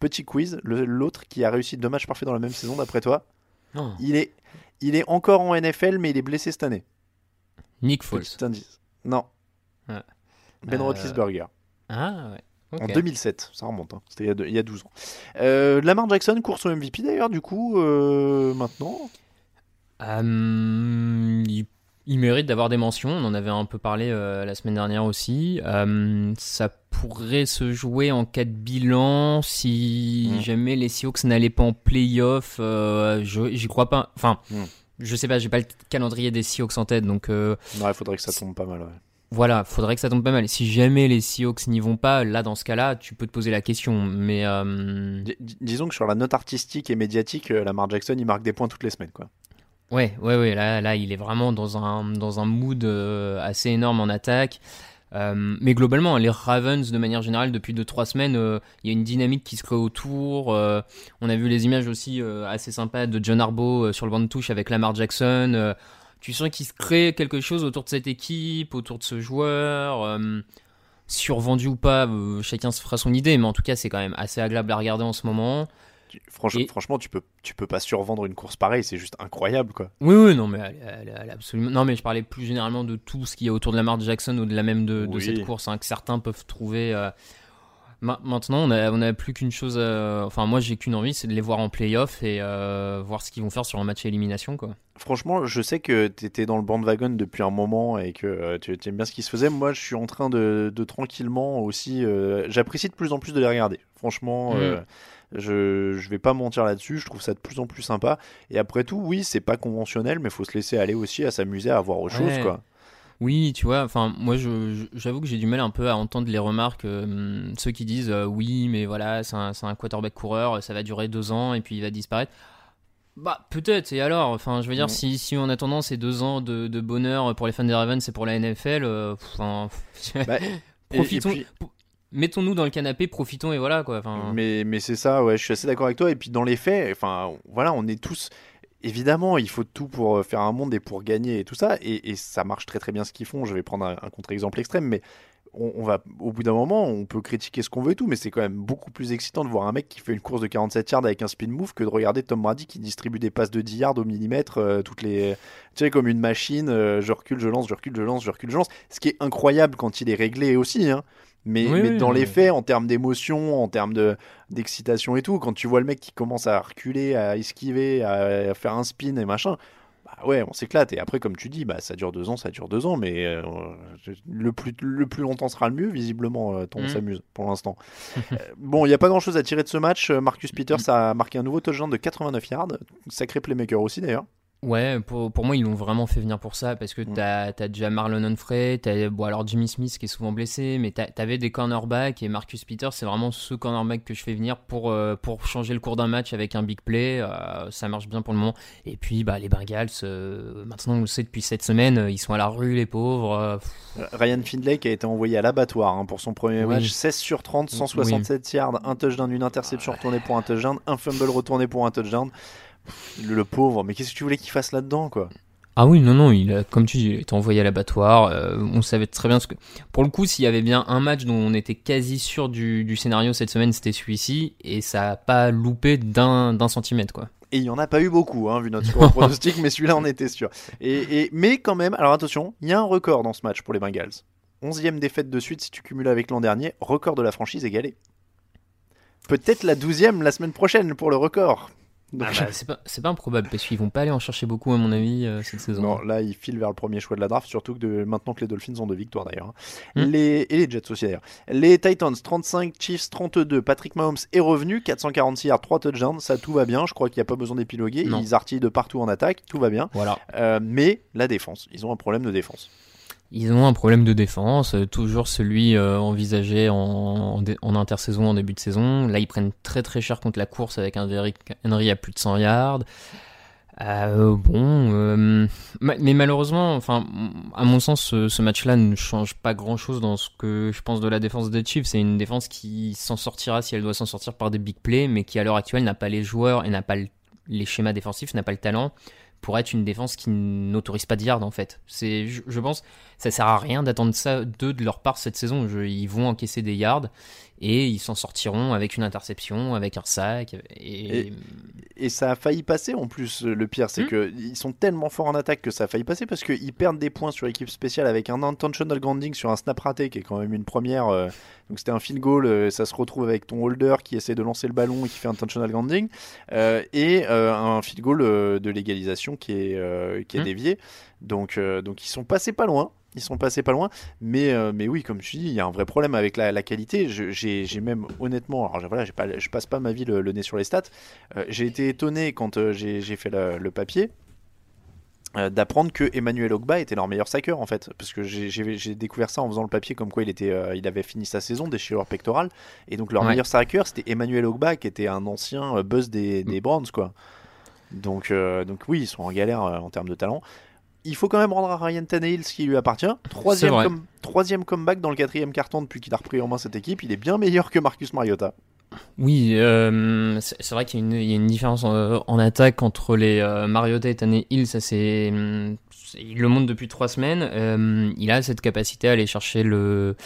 Petit quiz, l'autre qui a réussi deux matchs parfaits dans la même saison, d'après toi, il est, il est encore en NFL, mais il est blessé cette année. Nick Foles. Petit indice. Non. Ben Euh, Roethlisberger. Ah ouais. En ok. 2007, ça remonte, hein. c'était il, y a deux- il y a 12 ans. Euh, Lamar Jackson, course au MVP d'ailleurs, du coup, euh, maintenant. Euh, il, il mérite d'avoir des mentions. On en avait un peu parlé euh, la semaine dernière aussi. Euh, ça pourrait se jouer en cas de bilan si Mm. jamais les Seahawks n'allaient pas en playoff. Euh, je- J'y crois pas. Enfin, Mm. je sais pas, j'ai pas le calendrier des Seahawks en tête, donc euh, Non, il faudrait que ça tombe pas mal. ouais. voilà, faudrait que ça tombe pas mal. Si jamais les Seahawks n'y vont pas, là dans ce cas-là, tu peux te poser la question. Mais euh, Dis- dis- disons que sur la note artistique et médiatique, Lamar Jackson, il marque des points toutes les semaines. Quoi. Ouais, ouais, ouais. Là, là, il est vraiment dans un dans un mood euh, assez énorme en attaque. Euh, mais globalement, les Ravens, de manière générale, depuis 2-3 semaines, euh, il y a une dynamique qui se crée autour. On a vu les images aussi assez sympas de John euh, sur le banc de touche avec Lamar Jackson. Tu sens qu'il se crée quelque chose autour de cette équipe, autour de ce joueur. survendu ou pas, chacun se fera son idée, mais en tout cas, c'est quand même assez agréable à regarder en ce moment. Tu- franch- Et- Franchement, tu peux, tu peux pas survendre une course pareille, c'est juste incroyable. quoi. Oui, oui, non, mais elle, elle- elle est absolument. Non, mais je parlais plus généralement de tout ce qu'il y a autour de Lamar Jackson, au-delà même de, de Oui. cette course, hein, que certains peuvent trouver. euh, Ma- Maintenant, on a, on a plus qu'une chose. à- Enfin, moi, j'ai qu'une envie, c'est de les voir en playoff et euh, voir ce qu'ils vont faire sur un match à élimination, quoi. Franchement, je sais que tu étais dans le bandwagon depuis un moment et que euh, tu aimes bien ce qui se faisait. Moi, je suis en train de, de tranquillement aussi. euh, J'apprécie de plus en plus de les regarder. Franchement, Mm. Je, je vais pas mentir là-dessus. Je trouve ça de plus en plus sympa. Et après tout, oui, c'est pas conventionnel, mais faut se laisser aller aussi à s'amuser à voir autre chose, quoi. Oui, tu vois, enfin, moi, j'avoue que j'ai du mal un peu à entendre les remarques, euh, ceux qui disent euh, oui, mais voilà, c'est un, c'est un quarterback coureur, ça va durer deux ans et puis il va disparaître. Bah, peut-être, et alors Enfin, je veux dire, si, si en attendant ces deux ans de, de bonheur pour les fans des Ravens et pour la NFL, euh, enfin, Bah, profitons, et puis- po- mettons-nous dans le canapé, profitons et voilà, quoi. Mais, mais c'est ça, ouais, je suis assez d'accord avec toi. Et puis dans les faits, enfin, voilà, on est tous. Évidemment, il faut tout pour euh, faire un monde et pour gagner et tout ça. Et, ça marche très très bien ce qu'ils font. Je vais prendre un, contre-exemple extrême, mais on va, au bout d'un moment, on peut critiquer ce qu'on veut et tout, mais c'est quand même beaucoup plus excitant de voir un mec qui fait une course de 47 yards avec un spin move que de regarder Tom Brady qui distribue des passes de 10 yards au millimètre, euh, toutes les, tu sais, comme une machine. euh, je recule, je lance, je recule, je lance, je recule, je lance. Ce qui est incroyable quand il est réglé aussi, hein. Mais, Oui, mais oui, dans oui. les faits, en termes d'émotion, en termes de d'excitation et tout, quand tu vois le mec qui commence à reculer, à esquiver, à, à faire un spin et machin, bah ouais, on s'éclate. Et après, comme tu dis, bah, ça dure deux ans, ça dure deux ans, mais euh, le, plus, le plus longtemps sera le mieux, visiblement, euh, tant on Mhm. s'amuse pour l'instant. Euh, bon, il n'y a pas grand chose à tirer de ce match. Euh, Marcus Peters a marqué un nouveau touchdown de 89 yards. Sacré playmaker aussi, d'ailleurs. Ouais, pour, pour moi, ils l'ont vraiment fait venir pour ça parce que Mm. t'as as déjà Marlon Humphrey, t'as bon, alors Jimmy Smith qui est souvent blessé, mais t'avais des cornerbacks et Marcus Peters, c'est vraiment ce cornerback que je fais venir pour, euh, pour changer le cours d'un match avec un big play. euh, ça marche bien pour le moment. Et puis, bah, les Bengals, euh, maintenant on le sait depuis cette semaine, ils sont à la rue, les pauvres. Ryan Findlay qui a été envoyé à l'abattoir hein, pour son premier Oui. match. 16 sur 30, 167 yards, un touchdown, une interception retournée pour un touchdown, un fumble retourné pour un touchdown. Le, le pauvre, mais qu'est-ce que tu voulais qu'il fasse là-dedans, quoi? Ah oui, non, non, il a, comme tu dis, il envoyé à l'abattoir. euh, on savait très bien ce que. Pour le coup, s'il y avait bien un match dont on était quasi sûr du, du scénario cette semaine, c'était celui-ci, et ça a pas loupé d'un d'un centimètre, quoi. Et il n'y en a pas eu beaucoup, hein, vu notre score pronostic, mais celui-là, on était sûr. Et, et- mais quand même, alors attention, il y a un record dans ce match pour les Bengals. 11e défaite de suite si tu cumules avec l'an dernier, record de la franchise égalé. Peut-être la 12e la semaine prochaine pour le record. Donc, Ah bah, c'est pas, improbable, parce qu'ils vont pas aller en chercher beaucoup, à mon avis, euh, cette saison. Non, là, ils filent vers le premier choix de la draft, surtout que de, maintenant que les Dolphins ont deux victoires d'ailleurs. hein. Hmm. Les, et les Jets aussi d'ailleurs. Les Titans 35, Chiefs 32. Patrick Mahomes est revenu, 446 yards, 3 touchdowns, ça tout va bien. Je crois qu'il n'y a pas besoin d'épiloguer. Ils artillent de partout en attaque, tout va bien. Voilà. Euh, mais la défense, ils ont un problème de défense. Ils ont un problème de défense, euh, toujours celui euh, envisagé en, intersaison, en début de saison. Là, ils prennent très très cher contre la course avec un Henry à plus de 100 yards. Euh, bon, ma- mais malheureusement, enfin, à mon sens, ce, match-là ne change pas grand-chose dans ce que je pense de la défense des Chiefs. C'est une défense qui s'en sortira si elle doit s'en sortir par des big plays, mais qui à l'heure actuelle n'a pas les joueurs et n'a pas le- les schémas défensifs, n'a pas le talent pour être une défense qui n'autorise pas de yards en fait. C'est, je, pense, ça sert à rien d'attendre ça d'eux de leur part cette saison. Ils vont encaisser des yards et ils s'en sortiront avec une interception, avec un sac. Et, Et- Et ça a failli passer en plus. Le pire, c'est Hmm. que ils sont tellement forts en attaque que ça a failli passer parce qu'ils perdent des points sur équipe spéciale avec un intentional grounding sur un snap raté qui est quand même une première. euh, donc c'était un field goal. euh, ça se retrouve avec ton holder qui essaie de lancer le ballon et qui fait un intentional grounding euh, et un field goal de légalisation qui est qui est Hmm. dévié. Donc donc ils sont passés pas loin. Ils sont passés pas loin, mais, euh, mais oui, comme tu dis, il y a un vrai problème avec la, la qualité. Je- J'ai même honnêtement, alors voilà, pas, je passe pas ma vie le, le nez sur les stats. Euh, j'ai été étonné quand euh, j'ai fait le, le papier d'apprendre que Emmanuel Ogba était leur meilleur sacker en fait, parce que j'ai- découvert ça en faisant le papier comme quoi il était, euh, il avait fini sa saison déchirure pectorale, et donc leur Ouais. meilleur sacker c'était Emmanuel Ogba qui était un ancien buzz des, des Browns quoi. Donc, euh, donc oui, ils sont en galère euh, en termes de talent. Il faut quand même rendre à Ryan Tannehill ce qui lui appartient. Troisième, vrai. com- troisième comeback dans le quatrième carton depuis qu'il a repris en main cette équipe. Il est bien meilleur que Marcus Mariota. Oui, euh, c'est vrai qu'il y, a une- il y a une différence en, en attaque entre les euh, Mariota et Tannehill. Ça, c'est, il le montre depuis trois semaines. Euh, il a cette capacité à aller chercher le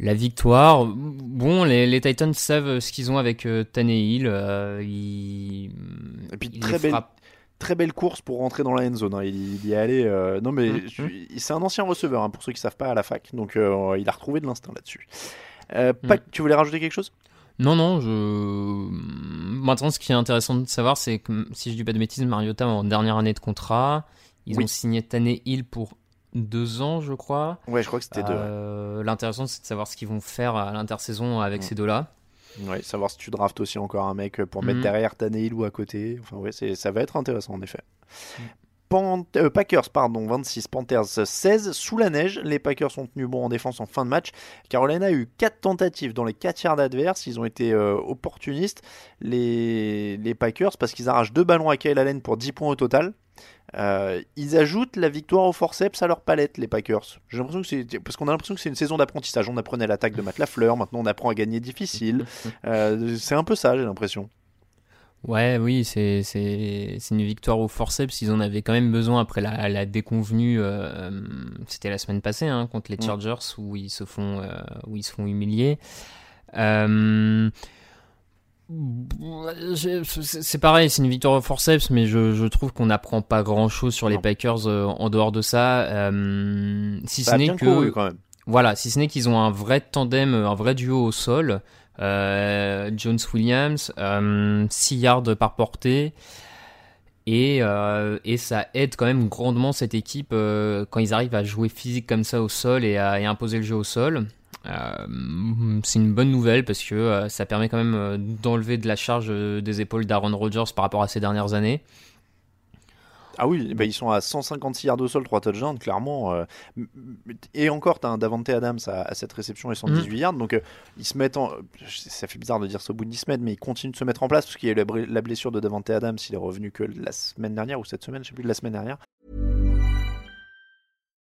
la victoire. Bon, les, les Titans savent ce qu'ils ont avec euh, Tannehill. euh, ils, Et puis ils très les belle, frappent. Très belle course pour rentrer dans la end zone. hein. Il, il y est allé. euh, non mais Mhm. je- c'est un ancien receveur hein, pour ceux qui savent pas à la fac. Donc euh, il a retrouvé de l'instinct là-dessus. Euh, Pac, tu voulais rajouter quelque chose? Non, non, je. Maintenant, ce qui est intéressant de savoir, c'est que si je dis pas de bêtises, Mariota en dernière année de contrat, ils Oui. ont signé Tannehill pour deux ans, je crois. Ouais, je crois que c'était deux. Euh, L'intéressant, c'est de savoir ce qu'ils vont faire à l'intersaison avec Mm. ces deux-là. Ouais, savoir si tu draftes aussi encore un mec pour mettre Mhm. derrière Tannehill ou à côté. Enfin, ouais, c'est- ça va être intéressant en effet. Pan- euh, Packers, pardon, 26, Panthers 16. Sous la neige, les Packers sont tenus bon en défense en fin de match. Carolina a eu 4 tentatives dans les 4 yards adverses. Ils ont été euh, opportunistes, les, les Packers, parce qu'ils arrachent deux ballons à Kyle Allen pour 10 points au total. Euh, ils ajoutent la victoire au forceps à leur palette, les Packers. J'ai l'impression que c'est parce qu'on a l'impression que c'est une saison d'apprentissage. On apprenait l'attaque de Matt Lafleur, maintenant on apprend à gagner difficile. Euh, c'est un peu ça, j'ai l'impression. Ouais, oui, c'est c'est c'est une victoire au forceps. Ils en avaient quand même besoin après la, la déconvenue. euh, C'était la semaine passée hein, contre les Mm. Chargers où ils se font où ils se font humilier. Euh, c'est pareil, c'est une victoire au forceps, mais je, je trouve qu'on n'apprend pas grand chose sur les Non. Packers euh, en dehors de ça. Euh, si Ça ce n'est bien que couru quand même. voilà, si ce n'est qu'ils ont un vrai tandem, un vrai duo au sol. Euh, Jones Williams, euh, 6 yards par portée. Et, et ça aide quand même grandement cette équipe quand ils arrivent à jouer physique comme ça au sol et à et imposer le jeu au sol. Euh, c'est une bonne nouvelle parce que euh, ça permet quand même euh, d'enlever de la charge des épaules d'Aaron Rodgers par rapport à ces dernières années. Ah oui, bah, ils sont à 156 yards au sol, 3 touchdowns, clairement. et encore, tu as un Davante Adams à, à cette réception et 118 yards. Donc, ils se mettent en. Ça fait bizarre de dire ça au bout de 10 semaines, mais ils continuent de se mettre en place parce qu'il y a eu la blessure de Davante Adams. Il est revenu que la semaine dernière ou cette semaine, je sais plus, de la semaine dernière.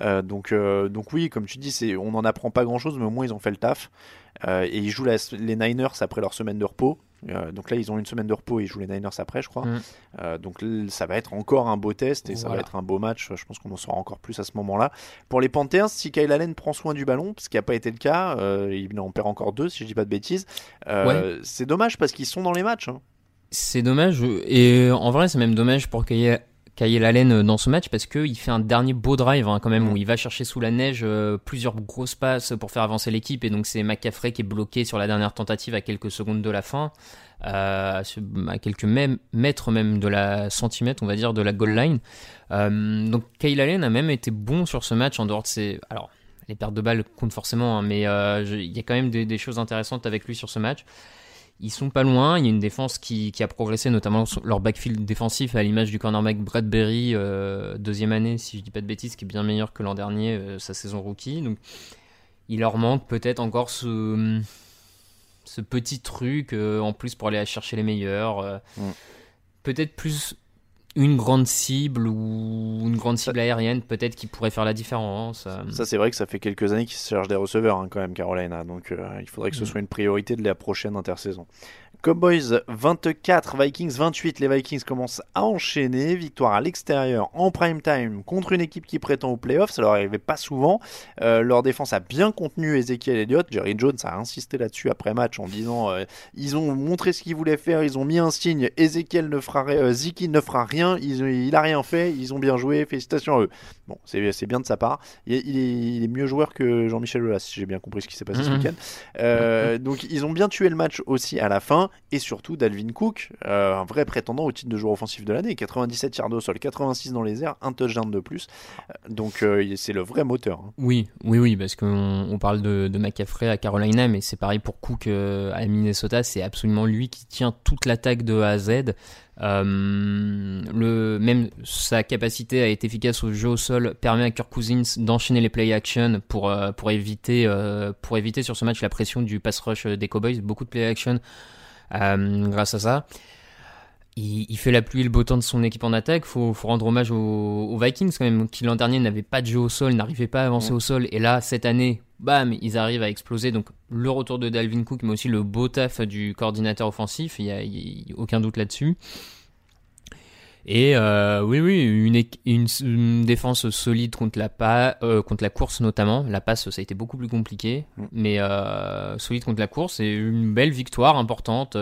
Euh, donc, euh, donc oui, comme tu dis, on n'en apprend pas grand-chose, mais au moins ils ont fait le taf. Euh, et ils jouent la- les Niners après leur semaine de repos. Euh, donc là, ils ont une semaine de repos et ils jouent les Niners après, je crois. Mm. Euh, donc ça va être encore un beau test et ça va être un beau match. Je pense qu'on en saura encore plus à ce moment-là. Pour les Panthers, si Kyle Allen prend soin du ballon, ce qui n'a pas été le cas, euh, il en perd encore deux, si je dis pas de bêtises. C'est dommage parce qu'ils sont dans les matchs. hein. C'est dommage, et en vrai, c'est même dommage pour Kyle Kyle Allen dans ce match parce qu'il fait un dernier beau drive hein, quand même Mm. où il va chercher sous la neige euh, plusieurs grosses passes pour faire avancer l'équipe et donc c'est McCaffrey qui est bloqué sur la dernière tentative à quelques secondes de la fin, euh, à quelques mètres même de la centimètre on va dire de la goal line. Euh, donc Kyle Allen a même été bon sur ce match en dehors de ses... Alors les pertes de balles comptent forcément hein, mais il y a quand même des, des choses intéressantes avec lui sur ce match. Ils sont pas loin. Il y a une défense qui, qui a progressé, notamment leur backfield défensif, à l'image du cornerback Bradbury, euh, deuxième année, si je dis pas de bêtises, qui est bien meilleur que l'an dernier, euh, sa saison rookie. Donc, il leur manque peut-être encore ce, ce petit truc euh, en plus pour aller chercher les meilleurs. euh, Mm. Peut-être plus une grande cible ou une grande cible aérienne, peut-être qui pourrait faire la différence. euh. Ça, c'est vrai que ça fait quelques années qu'ils se cherchent des receveurs, hein, quand même, Carolina. Donc, euh, il faudrait que ce Mm. soit une priorité de la prochaine intersaison. Cowboys 24, Vikings 28. Les Vikings commencent à enchaîner. Victoire à l'extérieur en prime time contre une équipe qui prétend aux playoffs. Ça leur arrivait pas souvent. Euh, leur défense a bien contenu Ezekiel Elliott. Jerry Jones a insisté là-dessus après match en disant euh, ils ont montré ce qu'ils voulaient faire. Ils ont mis un signe. Ezekiel ne fera, euh, Ziki ne fera rien. Il a rien fait. Ils ont bien joué. Félicitations à eux. Bon, c'est bien de sa part. Il est, il est- il est mieux joueur que Jean-Michel Aulas, si j'ai bien compris ce qui s'est passé ce Mhm. week-end. Euh, donc ils ont bien tué le match aussi à la fin. Et surtout Dalvin Cook, euh, un vrai prétendant au titre de joueur offensif de l'année. 97 yards au sol, 86 dans les airs, un touchdown de plus. Euh, Donc euh, c'est le vrai moteur. hein. Oui, oui, oui, parce qu'on on parle de, de McCaffrey à Carolina, mais c'est pareil pour Cook à Minnesota, c'est absolument lui qui tient toute l'attaque de A à Z. Euh, le, même sa capacité à être efficace au jeu au sol permet à Kirk Cousins d'enchaîner les play action pour, euh, pour, éviter, euh, pour éviter sur ce match la pression du pass rush des Cowboys. Beaucoup de play action grâce à ça. Il, il fait la pluie et le beau temps de son équipe en attaque. Faut, faut rendre hommage aux, aux Vikings quand même, qui l'an dernier n'avaient pas de jeu au sol, n'arrivaient pas à avancer au sol. Et là, cette année, bam, ils arrivent à exploser. Donc le retour de Dalvin Cook, mais aussi le beau taf du coordinateur offensif. Il y a, il y a aucun doute là-dessus. Et euh, oui, oui, une, équ- une, une défense solide contre la, pa- euh, contre la course notamment. La passe, ça a été beaucoup plus compliqué, Mm. mais euh, solide contre la course et une belle victoire importante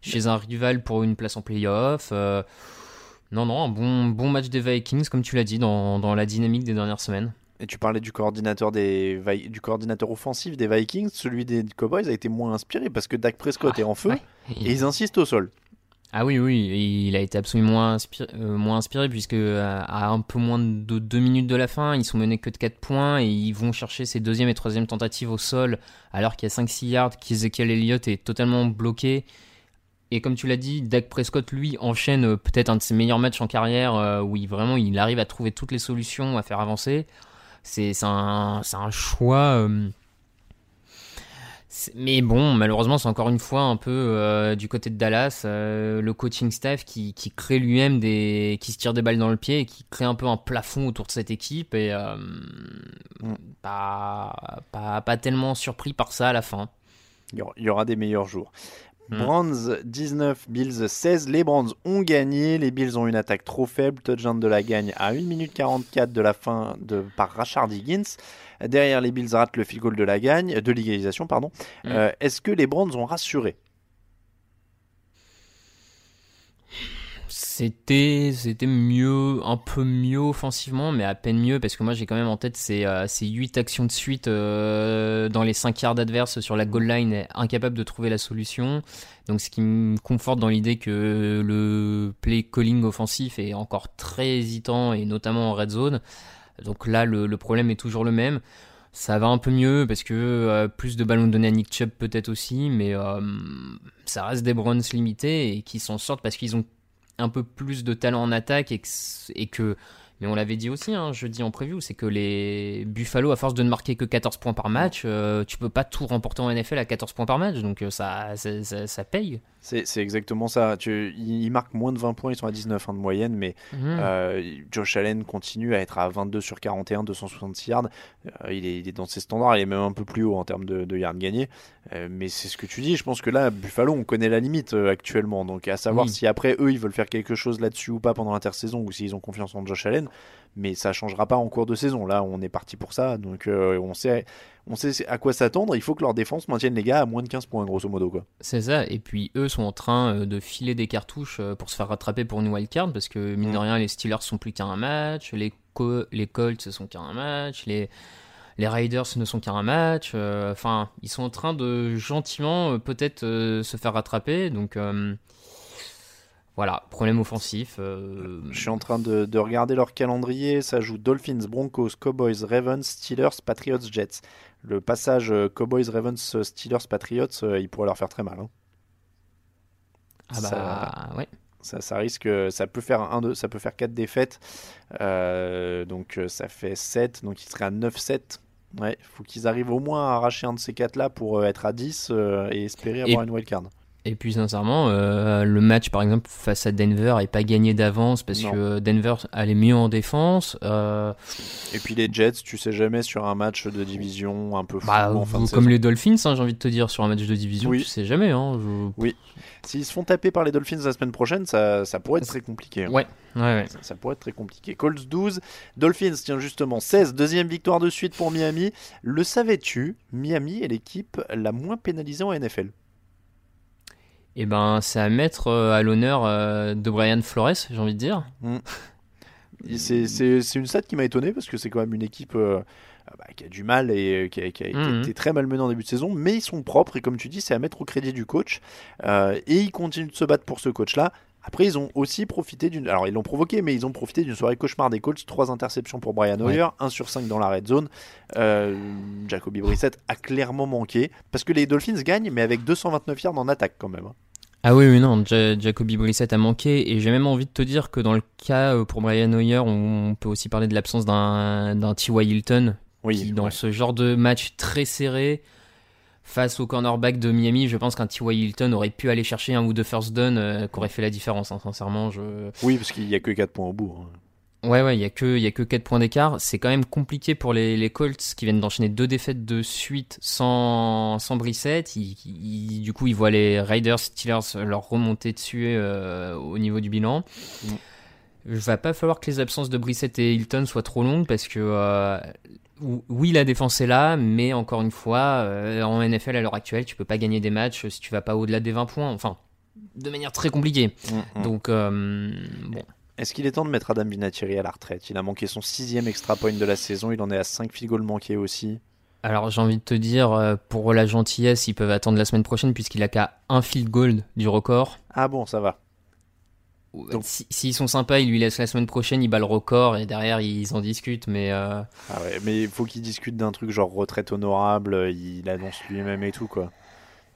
chez un rival pour une place en playoff. non, non, un bon, bon match des Vikings, comme tu l'as dit, dans, dans la dynamique des dernières semaines. Et tu parlais du coordinateur, des du coordinateur offensif des Vikings. Celui des Cowboys a été moins inspiré parce que Dak Prescott est en feu Ouais. et ils insistent au sol. Ah oui, oui, il a été absolument moins inspiré, euh, moins inspiré puisque euh, à un peu moins de 2 minutes de la fin, ils sont menés que de 4 points et ils vont chercher ces deuxième et troisième tentatives au sol alors qu'il y a 5-6 yards, qu'Ezekiel Elliott est totalement bloqué. Et comme tu l'as dit, Dak Prescott, lui, enchaîne euh, peut-être un de ses meilleurs matchs en carrière où il, vraiment il arrive à trouver toutes les solutions, à faire avancer. C'est un, c'est un choix... Mais bon, malheureusement, c'est encore une fois un peu euh, du côté de Dallas, euh, le coaching staff qui, qui crée lui-même des, qui se tire des balles dans le pied et qui crée un peu un plafond autour de cette équipe et euh, pas, pas, pas tellement surpris par ça à la fin. Il y aura- des meilleurs jours. Hmm. Browns 19, Bills 16. Les Browns ont gagné. Les Bills ont une attaque trop faible. Touchdown de la gagne à 1 minute 44 de la fin de, par Rashard Higgins. Derrière, les Bills ratent le field goal de la gagne, de l'égalisation. pardon. Mm. Euh, Est-ce que les Browns ont rassuré? C'était, c'était mieux, un peu mieux offensivement, mais à peine mieux, parce que moi j'ai quand même en tête ces, euh, ces 8 actions de suite euh, dans les 5 yards adverses sur la goal line, incapable de trouver la solution. Donc ce qui me conforte dans l'idée que le play calling offensif est encore très hésitant, et notamment en red zone. Donc là, le, problème est toujours le même. Ça va un peu mieux parce que euh, plus de ballons donnés à Nick Chubb peut-être aussi, mais euh, ça reste des Browns limités et qui s'en sortent parce qu'ils ont un peu plus de talent en attaque et que, mais on l'avait dit aussi hein, jeudi en preview, c'est que les Buffalo, à force de ne marquer que 14 points par match, euh, tu peux pas tout remporter en NFL à 14 points par match, donc ça, ça paye. C'est exactement ça. Tu, ils, marquent moins de 20 points, ils sont à 19 hein, de moyenne, mais Mhm. euh, Josh Allen continue à être à 22 sur 41, 266 yards. Euh, il, est, il est dans ses standards, il est même un peu plus haut en termes de, de yards gagnés. Euh, mais c'est ce que tu dis, je pense que là, Buffalo, on connaît la limite actuellement. Donc à savoir Oui. si après eux, ils veulent faire quelque chose là-dessus ou pas pendant l'intersaison, ou s'ils ont confiance en Josh Allen. Mais ça changera pas en cours de saison. Là, on est parti pour ça. Donc euh, on sait. On sait à quoi s'attendre, il faut que leur défense maintienne les gars à moins de 15 points, grosso modo. Quoi. C'est ça, et puis eux sont en train euh, de filer des cartouches euh, pour se faire rattraper pour une wildcard, parce que mine de rien, les Steelers sont plus qu'à un match, les, Co- les Colts sont qu'à un match, les, les Raiders ne sont qu'à un match, euh, enfin, ils sont en train de gentiment euh, peut-être euh, se faire rattraper, donc voilà, problème offensif. euh, Je suis en train de, de regarder leur calendrier. Ça joue Dolphins, Broncos, Cowboys, Ravens, Steelers, Patriots, Jets. Le passage euh, Cowboys, Ravens, Steelers, Patriots, euh, il pourrait leur faire très mal. hein. Ah bah, ça, ouais. ça, ça risque, ça peut faire un, deux, ça peut faire 4 défaites. Euh, donc ça fait 7, donc il serait à 9-7. Ouais, faut qu'ils arrivent au moins à arracher un de ces 4 là pour être à 10 euh, et espérer avoir Et- une wildcard. Et puis sincèrement, euh, le match par exemple face à Denver est pas gagné d'avance parce Non. que Denver allait mieux en défense. euh, Et puis les Jets, tu sais jamais sur un match de division un peu fou Bah, en fin de comme les Dolphins, hein, j'ai envie de te dire, sur un match de division, Oui. tu sais jamais. Hein, je- Oui. S'ils se font taper par les Dolphins la semaine prochaine, ça, ça pourrait être très compliqué. hein. Ouais, ouais, ouais. Ça, ça pourrait être très compliqué. Colts 12, Dolphins, tiens justement 16, deuxième victoire de suite pour Miami. Le savais-tu? Miami est l'équipe la moins pénalisée en NFL. Et ben, c'est à mettre euh, à l'honneur euh, de Brian Flores, j'ai envie de dire. Et C'est une stat qui m'a étonné parce que c'est quand même une équipe euh, bah, qui a du mal et euh, qui a, qui a- qui a Mhm. été très malmenée en début de saison, mais ils sont propres et comme tu dis, c'est à mettre au crédit du coach. Euh, et ils continuent de se battre pour ce coach-là. Après, ils ont aussi profité d'une. Alors, ils l'ont provoqué, mais ils ont profité d'une soirée cauchemar des Colts. Trois interceptions pour Brian Hoyer, 1 sur 5 dans la red zone. Jacoby Brissett a clairement manqué. Parce que les Dolphins gagnent, mais avec 229 yards en attaque quand même. Ah oui, oui, non, Ja- Jacoby Brissett a manqué. Et j'ai même envie de te dire que dans le cas euh, pour Brian Hoyer, on peut aussi parler de l'absence d'un d'un T.Y. Hilton. Oui, qui, dans ouais. ce genre de match très serré, face au cornerback de Miami, je pense qu'un T.Y. Hilton aurait pu aller chercher un ou deux first down euh, qui aurait fait la différence, hein, sincèrement. Je... Oui, parce qu'il n'y a que 4 points au bout. hein. Ouais, ouais, il y a que, y a que 4 points d'écart. C'est quand même compliqué pour les, les Colts qui viennent d'enchaîner deux défaites de suite sans, sans Brissett. Ils- ils- du coup, ils voient les Raiders, Steelers leur remonter dessus euh, au niveau du bilan. Il va pas falloir que les absences de Brissett et Hilton soient trop longues parce que euh, ou- oui, la défense est là, mais encore une fois, euh, en NFL à l'heure actuelle, tu peux pas gagner des matchs si tu vas pas au-delà des 20 points. Enfin, de manière très compliquée. Mhm. Donc, euh, bon. Est-ce qu'il est temps de mettre Adam Vinatieri à la retraite? Il a manqué son sixième extra point de la saison. Il en est à 5 field goals manqués aussi. Alors j'ai envie de te dire, euh, pour la gentillesse, ils peuvent attendre la semaine prochaine puisqu'il a qu'à un field goal du record. Ah bon, ça va. Si- s'ils sont sympas, ils lui laissent la semaine prochaine, il bat le record et derrière ils en discutent. Mais euh, Ah ouais, mais il faut qu'il discute d'un truc genre retraite honorable. Il annonce lui-même et tout quoi.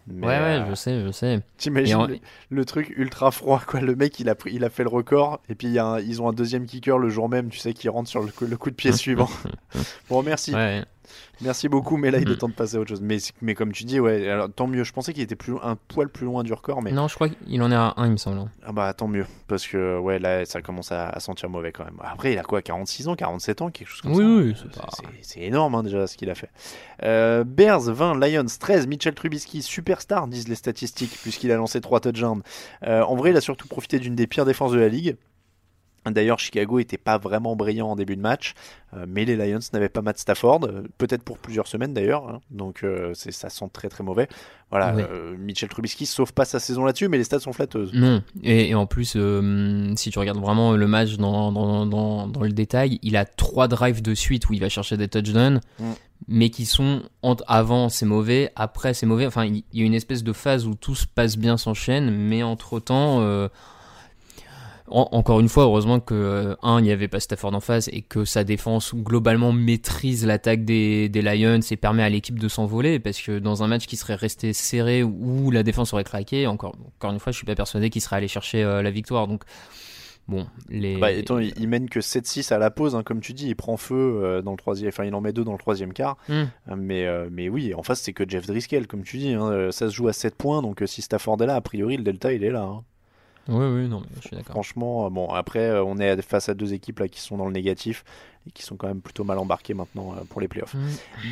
Mais, ouais, ouais, euh, je sais, je sais. T'imagines le, le truc ultra froid quoi. Le mec il a, pris, il a fait le record et puis y a un- ils ont un deuxième kicker le jour même, tu sais, qui rentre sur le, coup- le coup de pied suivant. bon, merci. Ouais. Merci beaucoup, mais là il est Mm. temps de passer à autre chose. Mais, mais comme tu dis, ouais, alors, tant mieux. Je pensais qu'il était plus, un poil plus loin du record, mais Non, je crois qu'il en est à 1, il me semble. hein. ah bah tant mieux. Parce que ouais, là ça commence à, à sentir mauvais quand même. Après, il a quoi 46 ans, 47 ans, quelque chose comme Oui, ça. oui, pas- c'est- C'est énorme hein, déjà ce qu'il a fait. Euh, Bears 20, Lions 13, Mitchell Trubisky, superstar, disent les statistiques, puisqu'il a lancé 3 touchdowns. Euh, en vrai, il a surtout profité d'une des pires défenses de la ligue. D'ailleurs, Chicago était pas vraiment brillant en début de match, euh, mais les Lions n'avaient pas Matt Stafford, euh, peut-être pour plusieurs semaines d'ailleurs, hein. donc euh, ça sent très très mauvais. Voilà, Mitchell Trubisky sauve pas sa saison là-dessus, mais les stats sont flatteuses. Non, et, et en plus, si tu regardes vraiment le match dans, dans, dans, dans le détail, il a trois drives de suite où il va chercher des touchdowns, Mm. mais qui sont entre avant c'est mauvais, après c'est mauvais. Enfin, il il y a une espèce de phase où tout se passe bien, s'enchaîne, mais entre temps, encore une fois, heureusement que euh, un, il n'y avait pas Stafford en face et que sa défense globalement maîtrise l'attaque des, des Lions et permet à l'équipe de s'envoler parce que dans un match qui serait resté serré où la défense aurait craqué, encore, encore une fois, je suis pas persuadé qu'il serait allé chercher euh, la victoire. Donc bon, les. Bah, étant, il, il mène que 7-6 à la pause, hein, comme tu dis, il prend feu euh, dans le troisième, enfin il en met deux dans le troisième quart. Hmm. Mais, euh, mais oui, en face c'est que Jeff Driscoll, comme tu dis, hein, ça se joue à 7 points, donc si Stafford est là, a priori le delta il est là. hein. Oui, oui, non, mais je suis d'accord. Franchement, euh, bon après euh, on est face à deux équipes là qui sont dans le négatif et qui sont quand même plutôt mal embarquées maintenant euh, pour les playoffs. Mm.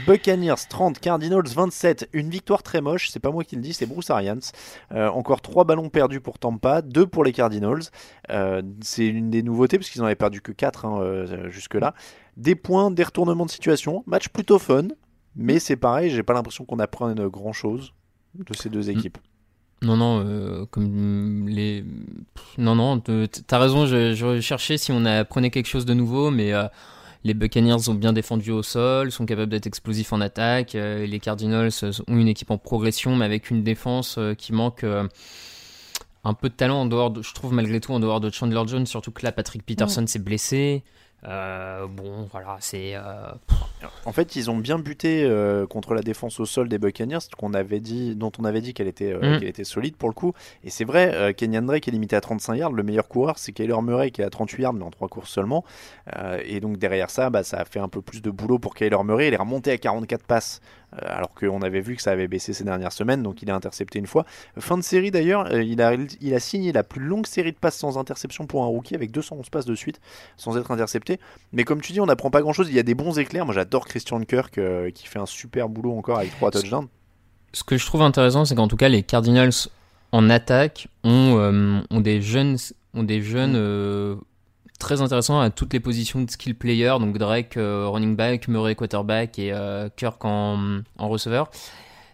Buccaneers 30, Cardinals 27. Une victoire très moche, c'est pas moi qui le dis, c'est Bruce Arians. Euh, encore 3 ballons perdus pour Tampa, 2 pour les Cardinals. Euh, c'est une des nouveautés parce qu'ils en avaient perdu que 4 jusque-là. Des points, des retournements de situation, match plutôt fun, mais c'est pareil, j'ai pas l'impression qu'on apprenne grand chose de ces deux équipes. Non, non, euh, comme les. Non, non, t'as raison, je, je cherchais si on apprenait quelque chose de nouveau, mais euh, les Buccaneers ont bien défendu au sol, sont capables d'être explosifs en attaque. euh, les Cardinals euh, ont une équipe en progression, mais avec une défense qui manque un peu de talent en dehors, de, je trouve malgré tout, en dehors de Chandler Jones, surtout que là, Patrick Peterson s'est blessé. Euh, bon, voilà, c'est. euh, En fait, ils ont bien buté euh, contre la défense au sol des Buccaneers, qu'on avait dit, dont on avait dit qu'elle était, Mm. qu'elle était solide pour le coup. Et c'est vrai, Kenyan Drake est limité à 35 yards. Le meilleur coureur, c'est Kyler Murray qui est à 38 yards, mais en 3 courses seulement. Et donc derrière ça, bah, ça a fait un peu plus de boulot pour Kyler Murray. Il est remonté à 44 passes, alors qu'on avait vu que ça avait baissé ces dernières semaines, donc il a intercepté une fois. Fin de série d'ailleurs, euh, il, a, il a signé la plus longue série de passes sans interception pour un rookie, avec 211 passes de suite, sans être intercepté. Mais comme tu dis, on n'apprend pas grand chose. Il y a des bons éclairs. Moi, j'adore Christian Kirk euh, qui fait un super boulot encore avec trois touchdowns. Ce que je trouve intéressant, c'est qu'en tout cas, les Cardinals en attaque ont, euh, ont des jeunes, ont des jeunes euh, très intéressants à toutes les positions de skill player. Donc Drake, euh, running back, Murray, quarterback et euh, Kirk en, en receveur.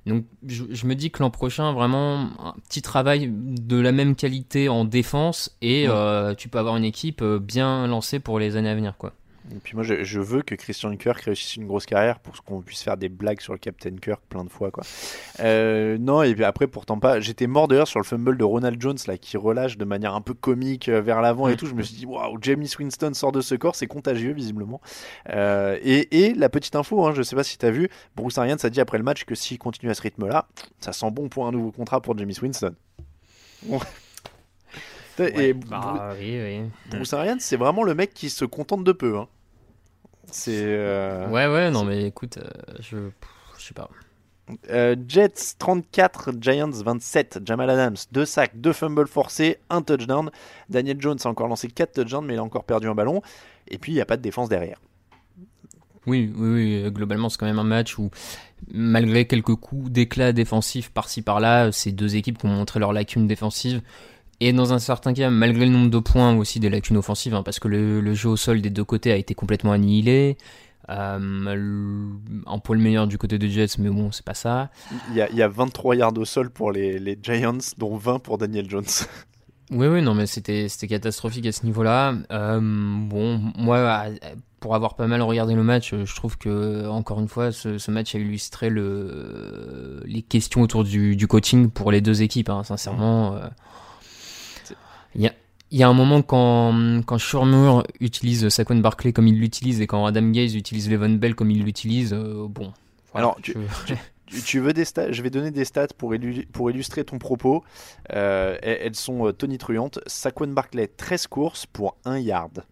Donc je, je me dis que l'an prochain, vraiment, un petit travail de la même qualité en défense et Ouais. euh, tu peux avoir une équipe bien lancée pour les années à venir. quoi. Et puis moi, je, je veux que Christian Kirk réussisse une grosse carrière pour qu'on puisse faire des blagues sur le Captain Kirk plein de fois. Quoi. Euh, non, et puis après, pourtant pas. J'étais mort d'ailleurs sur le fumble de Ronald Jones là, qui relâche de manière un peu comique euh, vers l'avant et tout. Je me suis dit, waouh, Jamie Winston sort de ce corps, c'est contagieux visiblement. Euh, et, et la petite info, hein, je sais pas si tu as vu, Bruce Arians a dit après le match que s'il continue à ce rythme-là, ça sent bon pour un nouveau contrat pour Jamie Winston. Bon. et bah, oui, oui. Bruce Arians, c'est vraiment le mec qui se contente de peu. Hein. C'est. euh, Ouais, ouais, non, mais écoute, euh, je, je sais pas. Euh, Jets 34, Giants 27, Jamal Adams 2 sacs, 2 fumbles forcés, 1 touchdown. Daniel Jones a encore lancé 4 touchdowns, mais il a encore perdu un ballon. Et puis il n'y a pas de défense derrière. Oui, oui, oui, globalement, c'est quand même un match où, malgré quelques coups d'éclat défensifs par-ci par-là, ces deux équipes qui ont montré leurs lacunes défensives. Et dans un certain cas, malgré le nombre de points, aussi des lacunes offensives, hein, parce que le, le jeu au sol des deux côtés a été complètement annihilé. Euh, un le meilleur du côté des Jets, mais bon, c'est pas ça. Il y a, il y a 23 yards au sol pour les, les Giants, dont 20 pour Daniel Jones. Oui, oui, non, mais c'était catastrophique à ce niveau-là. Euh, bon, moi, pour avoir pas mal regardé le match, je trouve que, encore une fois, ce, ce match a illustré le, les questions autour du, du coaching pour les deux équipes, hein, sincèrement. euh. Il y a, il y a un moment quand, quand Shurmur utilise Saquon Barclay comme il l'utilise et quand Adam Gaze utilise Levon Bell comme il l'utilise, euh, bon. voilà, Alors, tu, je- tu- tu veux des stats Je vais donner des stats pour, illu- pour illustrer ton propos. Euh, elles elles sont euh, tonitruantes. Saquon Barclay, 13 courses pour 1 yard.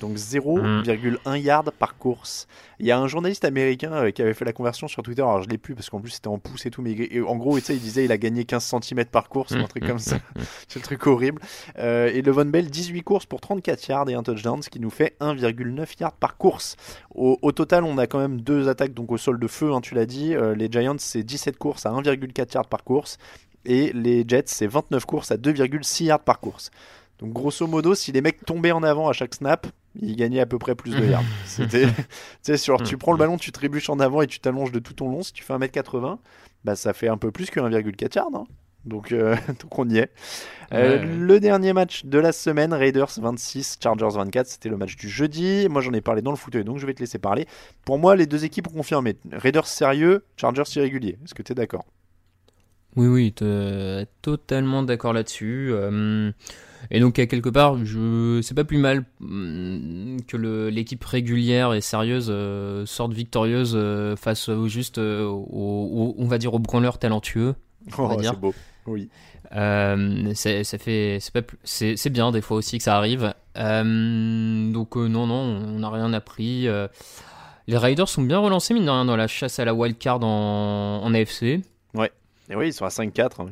Donc 0,1 yard par course. Il y a un journaliste américain euh, qui avait fait la conversion sur Twitter, alors je l'ai plus parce qu'en plus c'était en pouces et tout, mais en gros, il disait il a gagné 15 cm par course ou un truc comme ça. C'est le truc horrible. Euh, et Levon Bell, 18 courses pour 34 yards et un touchdown, ce qui nous fait 1,9 yards par course. Au, au total, on a quand même deux attaques donc au sol de feu, hein, tu l'as dit. Euh, les Giants, c'est 17 courses à 1,4 yards par course. Et les Jets, c'est 29 courses à 2,6 yards par course. Donc grosso modo, si les mecs tombaient en avant à chaque snap, ils gagnaient à peu près plus de yards. C'était, tu sais, sur, tu prends le ballon, tu trébuches en avant et tu t'allonges de tout ton long. Si tu fais 1m80, bah ça fait un peu plus que 1,4 yards. hein. Donc, euh, donc on y est. Euh, Ouais. Le dernier match de la semaine, Raiders 26, Chargers 24, c'était le match du jeudi. Moi j'en ai parlé dans le fauteuil, donc je vais te laisser parler. Pour moi, les deux équipes ont confirmé. Raiders sérieux, Chargers irrégulier. Est-ce que tu es d'accord? Oui, oui, t- totalement d'accord là-dessus. Euh, et donc, à quelque part, je... c'est pas plus mal hum, que l'équipe régulière et sérieuse euh, sorte victorieuse euh, face au juste, euh, au- au- on va dire, aux branleurs talentueux. on va Oh, dire. C'est beau. Oui. Euh, c'est- ça fait, c'est pas plus- c'est c'est bien des fois aussi que ça arrive. Euh, donc euh, non, non, on n'a rien appris. Euh, les Raiders sont bien relancés mine de rien dans la chasse à la wild card en, en AFC. Ouais. Et oui, ils sont à 5-4. hein.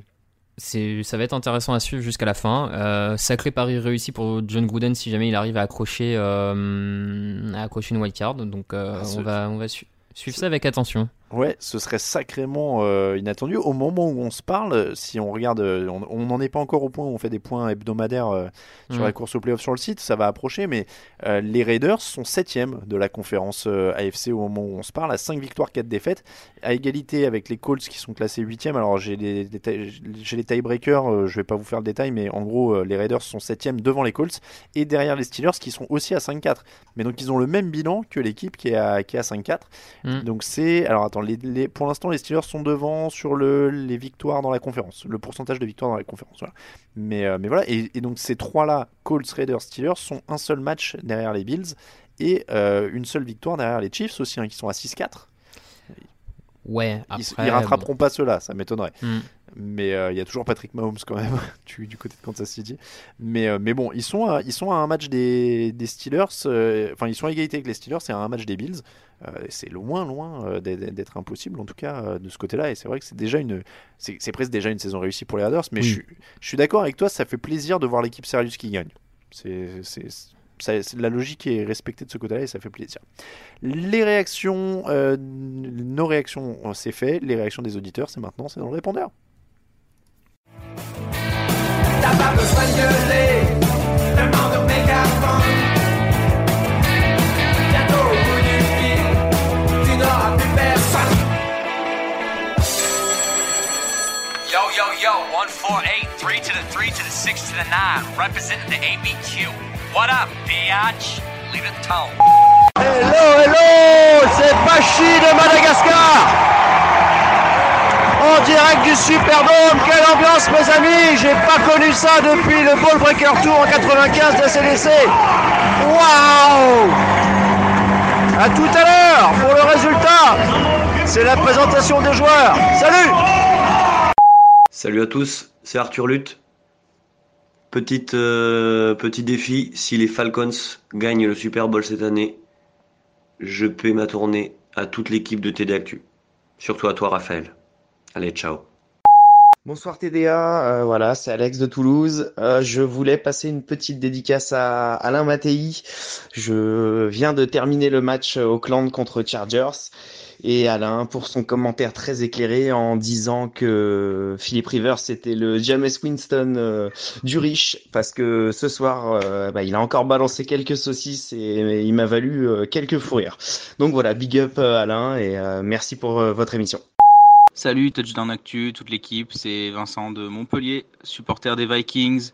C'est, ça va être intéressant à suivre jusqu'à la fin. Euh, sacré pari réussi pour John Gruden si jamais il arrive à accrocher, euh, à accrocher une wild card. Donc euh, Ah, on va, on va su- suivre ça avec attention. Ouais, ce serait sacrément euh, inattendu. Au moment où on se parle, euh, si on regarde, euh, on n'en est pas encore au point où on fait des points hebdomadaires euh, sur Mm. la course au playoff sur le site, ça va approcher, mais euh, les Raiders sont septièmes de la conférence AFC au moment où on se parle, à 5 victoires, 4 défaites, à égalité avec les Colts qui sont classés huitièmes. Alors j'ai les, les tiebreakers, je vais pas vous faire le détail, mais en gros, les Raiders sont septièmes devant les Colts et derrière les Steelers qui sont aussi à 5-4. Mais donc ils ont le même bilan que l'équipe qui est à, qui est à 5-4. Mm. Donc c'est. Alors attends, les, les- pour l'instant, les Steelers sont devant sur le, les victoires dans la conférence, le pourcentage de victoires dans la conférence. Voilà. Mais, euh, mais voilà, et, et donc ces trois-là, Colts, Raiders, Steelers, sont un seul match derrière les Bills et euh, une seule victoire derrière les Chiefs aussi, hein, qui sont à 6-4. Ouais, Ils, après. ils rattraperont pas ceux-là, ça m'étonnerait. Mm. Mais euh, il y a toujours Patrick Mahomes quand même du, du côté de Kansas City. Mais, euh, mais bon, ils sont, à, ils sont à un match des, des Steelers. euh, Enfin, ils sont à égalité avec les Steelers. C'est à un match des Bills. C'est loin, loin d'être impossible en tout cas de ce côté-là. Et c'est vrai que c'est déjà une, c'est presque déjà une saison réussie pour les Raiders. Mais Oui. je, suis- je suis d'accord avec toi. Ça fait plaisir de voir l'équipe sérieuse qui gagne. C'est ça- la logique est respectée de ce côté-là et ça fait plaisir. Les réactions, euh, nos réactions, c'est fait. Les réactions des auditeurs, c'est maintenant, c'est dans le répondeur. T'as pas besoin de gueuler, demande au mégaphone. Bientôt au bout du fil, tu n'auras plus personne. Yo, yo, yo, 148, 3 to the 3 to the 6 to the 9, representing the ABQ. What up, biatch? Leave it tone. Hello, hello, c'est Pachi de Madagascar. En direct du Superdome, quelle ambiance mes amis, j'ai pas connu ça depuis le Ball Breaker Tour en 95 de CDC. Waouh À tout à l'heure pour le résultat. C'est la présentation des joueurs. Salut Salut à tous, c'est Arthur Lutte. Euh, petit défi, si les Falcons gagnent le Super Bowl cette année, je paie ma tournée à toute l'équipe de TD Actu. Surtout à toi Raphaël. Allez, ciao. Bonsoir TDA, euh, voilà, c'est Alex de Toulouse. Euh, je voulais passer une petite dédicace à Alain Mattei. Je viens de terminer le match Auckland contre Chargers et Alain pour son commentaire très éclairé en disant que Philip Rivers c'était le James Winston euh, du riche parce que ce soir euh, bah, il a encore balancé quelques saucisses et il m'a valu quelques fous rires. Donc voilà, big up Alain et merci pour votre émission. Salut Touchdown Actu, toute l'équipe, c'est Vincent de Montpellier, supporter des Vikings.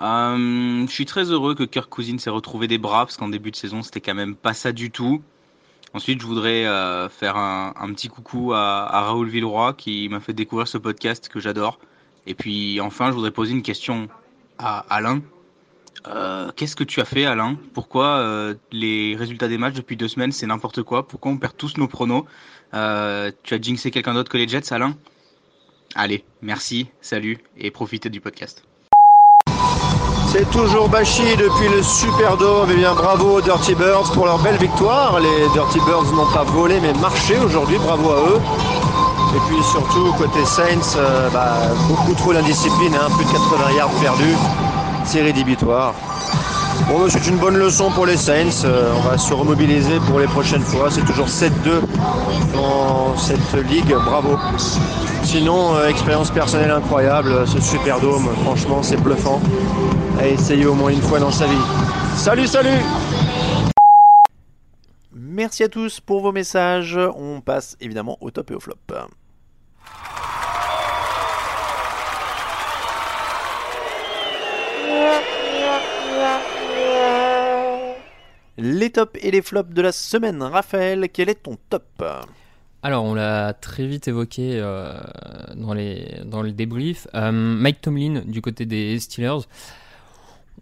Euh, je suis très heureux que Kirk Cousins s'est retrouvé des bras parce qu'en début de saison c'était quand même pas ça du tout. Ensuite, je voudrais euh, faire un, petit coucou à, à Raoul Villeroy qui m'a fait découvrir ce podcast que j'adore. Et puis enfin, je voudrais poser une question à Alain. Euh, Qu'est-ce que tu as fait, Alain? Pourquoi euh, les résultats des matchs depuis deux semaines, c'est n'importe quoi? Pourquoi on perd tous nos pronos? Euh, Tu as jinxé quelqu'un d'autre que les Jets, Alain? Allez, merci, salut et profitez du podcast. C'est toujours Bashi depuis le Superdome. Et bien bravo aux Dirty Birds pour leur belle victoire. Les Dirty Birds n'ont pas volé mais marché aujourd'hui. Bravo à eux. Et puis surtout côté Saints, bah, beaucoup trop d'indiscipline, hein, plus de 80 yards perdus, série débitoire. Bon, c'est une bonne leçon pour les Saints. Euh, on va se remobiliser pour les prochaines fois. C'est toujours 7-2 dans cette ligue. Bravo. Sinon, euh, expérience personnelle incroyable. Ce Superdome, franchement, c'est bluffant. À essayer au moins une fois dans sa vie. Salut, salut Merci à tous pour vos messages. On passe évidemment au top et au flop. Les tops et les flops de la semaine. Raphaël, quel est ton top? Alors, on l'a très vite évoqué euh, dans, les, dans le débrief. Euh, Mike Tomlin, du côté des Steelers.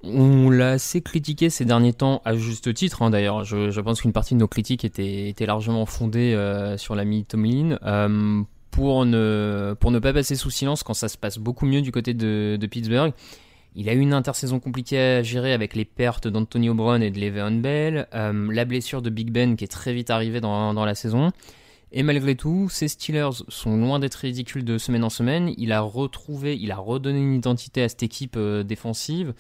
On l'a assez critiqué ces derniers temps, à juste titre hein, d'ailleurs. Je, pense qu'une partie de nos critiques était, largement fondée euh, sur l'ami Tomlin. Euh, pour, ne, pour ne pas passer sous silence quand ça se passe beaucoup mieux du côté de Pittsburgh. Il a eu une intersaison compliquée à gérer avec les pertes d'Antonio Brown et de Le'Veon Bell, euh, la blessure de Big Ben qui est très vite arrivée dans, la saison. Et malgré tout, ces Steelers sont loin d'être ridicules de semaine en semaine. Il a retrouvé, il a redonné une identité à cette équipe euh, défensive.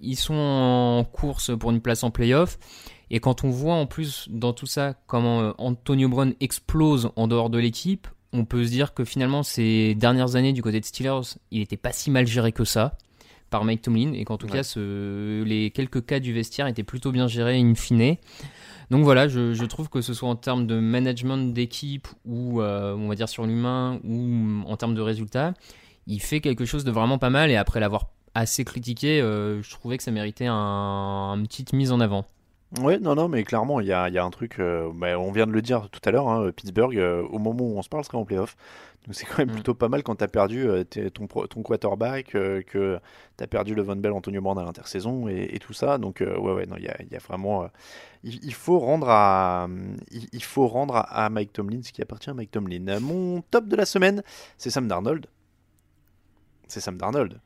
Ils sont en course pour une place en playoff. Et quand on voit en plus dans tout ça comment euh, Antonio Brown explose en dehors de l'équipe, on peut se dire que finalement ces dernières années du côté de Steelers, il n'était pas si mal géré que ça par Mike Tomlin et qu'en tout Ouais. cas ce- les quelques cas du vestiaire étaient plutôt bien gérés in fine. Donc voilà, je, je trouve que ce soit en termes de management d'équipe ou euh, on va dire sur l'humain ou en termes de résultats, il fait quelque chose de vraiment pas mal et après l'avoir assez critiqué, euh, je trouvais que ça méritait un- une petite mise en avant. Oui, non, non, mais clairement, il y a, il y a un truc, euh, bah, on vient de le dire tout à l'heure, hein, Pittsburgh, euh, au moment où on se parle, sera en playoff. Donc c'est quand même plutôt pas mal quand tu as perdu euh, ton, ton quarterback, euh, que tu as perdu le Von Bell, Antonio Brown à l'intersaison et, et tout ça. Donc euh, ouais, ouais, non, il y a, il y a vraiment... il, il faut rendre à, il, il faut rendre à, à Mike Tomlin ce qui appartient à Mike Tomlin. Mon top de la semaine, c'est Sam Darnold. C'est Sam Darnold.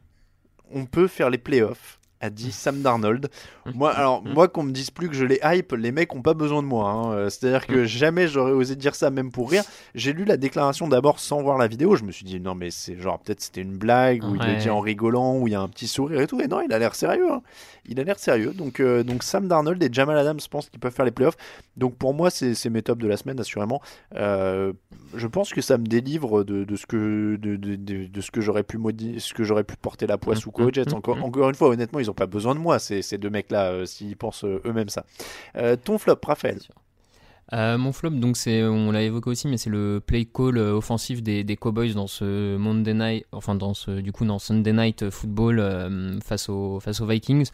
On peut faire les playoffs a dit Sam Darnold. Moi, alors, moi, qu'on me dise plus que je les hype, les mecs ont pas besoin de moi. hein. Euh, C'est-à-dire que jamais j'aurais osé dire ça, même pour rire. J'ai lu la déclaration d'abord sans voir la vidéo. Je me suis dit, non, mais c'est genre, peut-être c'était une blague, ou il le dit en rigolant, ou il y a un petit sourire et tout. Et non, il a l'air sérieux. hein. Il a l'air sérieux. Donc, euh, donc, Sam Darnold et Jamal Adams pensent qu'ils peuvent faire les playoffs. Donc, pour moi, c'est mes tops de la semaine, assurément. Euh, je pense que ça me délivre de, de ce que, de, de, de- ce que j'aurais pu, modi- ce que j'aurais pu porter la poisse ou quoi aux Jets. Encore, encore une fois, honnêtement, ils pas besoin de moi, ces, deux mecs-là, euh, s'ils pensent euh, eux-mêmes ça. Euh, ton flop, Raphaël. Mon flop, donc c'est, on l'a évoqué aussi, mais c'est le play call offensif des, Cowboys dans ce Monday Night, enfin dans ce, du coup dans Sunday Night Football face aux face aux Vikings,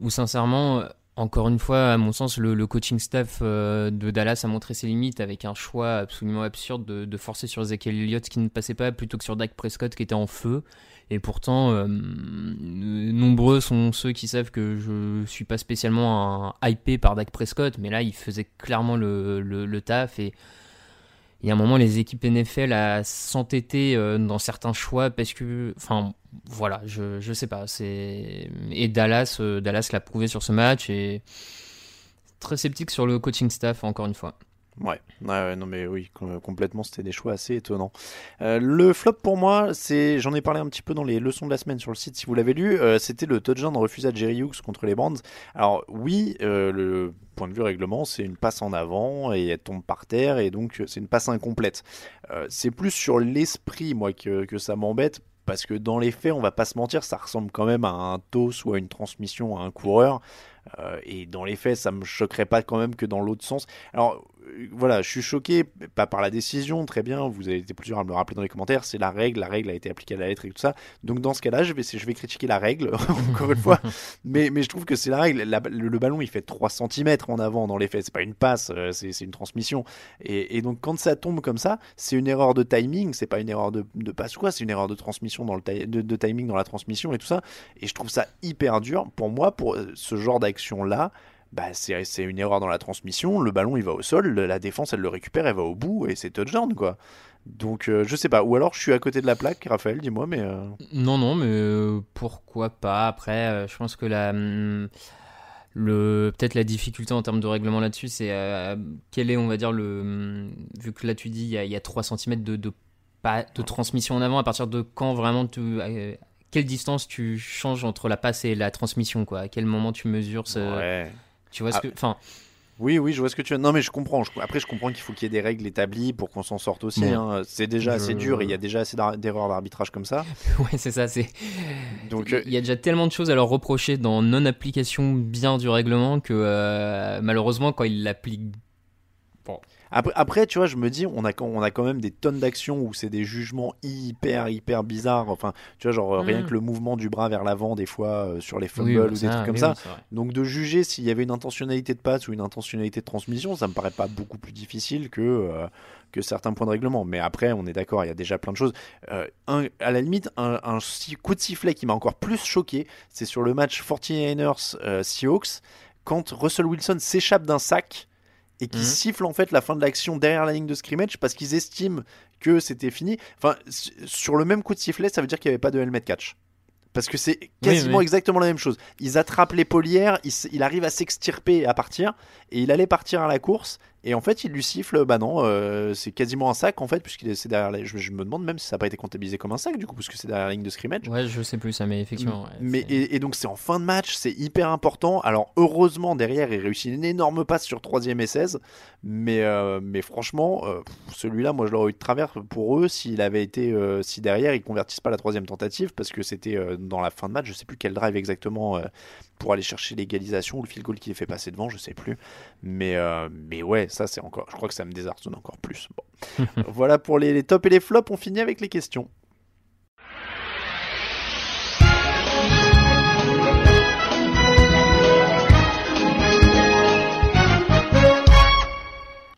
où sincèrement, encore une fois, à mon sens, le, coaching staff de Dallas a montré ses limites avec un choix absolument absurde de, de forcer sur Ezekiel Elliott qui ne passait pas plutôt que sur Dak Prescott qui était en feu. Et pourtant, euh, nombreux sont ceux qui savent que je suis pas spécialement un hypé par Dak Prescott, mais là, il faisait clairement le, le, taf. Et il y a un moment, les équipes NFL à s'entêter euh, dans certains choix parce que, enfin, voilà, je, je sais pas. Et Dallas, euh, Dallas l'a prouvé sur ce match et très sceptique sur le coaching staff encore une fois. Ouais, ouais, non mais oui, com- complètement, c'était des choix assez étonnants. Euh, le flop pour moi, c'est, j'en ai parlé un petit peu dans les leçons de la semaine sur le site si vous l'avez lu, euh, c'était le touchdown refusé à Jerry Hughes contre les Brands. Alors oui, euh, le point de vue règlement, c'est une passe en avant et elle tombe par terre et donc c'est une passe incomplète. C'est plus sur l'esprit moi que, que ça m'embête parce que dans les faits, on va pas se mentir, ça ressemble quand même à un toss ou à une transmission à un coureur. Et dans les faits, ça me choquerait pas quand même que dans l'autre sens. Alors voilà, je suis choqué, pas par la décision, très bien, vous avez été plusieurs à me le rappeler dans les commentaires, c'est la règle, la règle a été appliquée à la lettre et tout ça. Donc dans ce cas-là, je vais, je vais critiquer la règle, encore une fois, mais, mais je trouve que c'est la règle. La- le, le ballon, il fait 3 cm en avant dans les faits, c'est pas une passe, euh, c'est une transmission. Et, et donc quand ça tombe comme ça, c'est une erreur de timing, c'est pas une erreur de, de passe ou quoi, c'est une erreur de transmission dans le de timing dans la transmission et tout ça. Et je trouve ça hyper dur pour moi, pour euh, ce genre d'action-là. Bah c'est une erreur dans la transmission, le ballon il va au sol, la défense elle le récupère, elle va au bout et c'est touchdown quoi. Donc euh, je sais pas, ou alors je suis à côté de la plaque, Raphaël, dis-moi, mais... euh, Non, non, mais euh, pourquoi pas Après, je pense que la, hum, le, peut-être la difficulté en termes de règlement là-dessus, c'est quel est, on va dire, le. hum, Vu que là, tu dis, il y a, il y a 3 cm de, de, pas, de transmission en avant, à partir de quand vraiment tu. quelle distance tu changes entre la passe et la transmission, quoi? À quel moment tu mesures ce. Ouais. Tu vois ce Ah. que. Enfin. Oui, oui, je vois ce que tu veux. Non, mais je comprends. Je- Après, je comprends qu'il faut qu'il y ait des règles établies pour qu'on s'en sorte aussi. Hein. C'est déjà assez Je- dur et il y a déjà assez d'erreurs d'arbitrage comme ça. Ouais, c'est ça. C'est. Donc, euh, il y a déjà tellement de choses à leur reprocher dans non-application bien du règlement que euh, malheureusement, quand ils l'appliquent. Bon. Après, après, tu vois, je me dis, on a, quand- on a quand même des tonnes d'actions où c'est des jugements hyper, hyper bizarres. Enfin, tu vois, genre euh, rien Mhm. que le mouvement du bras vers l'avant, des fois, euh, sur les fumbles Oui, bah, ou des ça, trucs comme oui, ça. oui. Donc, de juger s'il y avait une intentionnalité de passe ou une intentionnalité de transmission, ça me paraît pas beaucoup plus difficile que, euh, que certains points de règlement. Mais après, on est d'accord, il y a déjà plein de choses. Euh, un- à la limite, un, un si- coup de sifflet qui m'a encore plus choqué, c'est sur le match 49ers euh, Seahawks, quand Russell Wilson s'échappe d'un sac et qui Mhm. siffle en fait la fin de l'action derrière la ligne de scrimmage parce qu'ils estiment que c'était fini. Enfin, sur le même coup de sifflet, ça veut dire qu'il n'y avait pas de helmet catch. Parce que c'est quasiment oui. exactement la même chose. Ils attrapent l'épaulière, il, s- il arrive à s'extirper et à partir, et il allait partir à la course, et en fait il lui siffle, bah non, euh, c'est quasiment un sac en fait, puisqu'il est c'est derrière la- je, je me demande même si ça n'a pas été comptabilisé comme un sac du coup, parce que c'est derrière la ligne de scrimmage. Ouais, je sais plus ça, mais effectivement. ouais, Mais et, et donc c'est en fin de match, c'est hyper important. Alors heureusement derrière il réussit une énorme passe sur troisième et 16, mais euh, mais franchement euh, celui-là moi je l'aurais eu de travers pour eux s'il avait été si derrière ils convertissent pas la troisième tentative parce que c'était dans la fin de match, je sais plus quel drive exactement pour aller chercher l'égalisation ou le field goal qui les fait passer devant, je sais plus. Mais euh, mais ouais ça c'est encore, je crois que ça me désarçonne encore plus. Bon. voilà pour les, les tops et les flops, on finit avec les questions.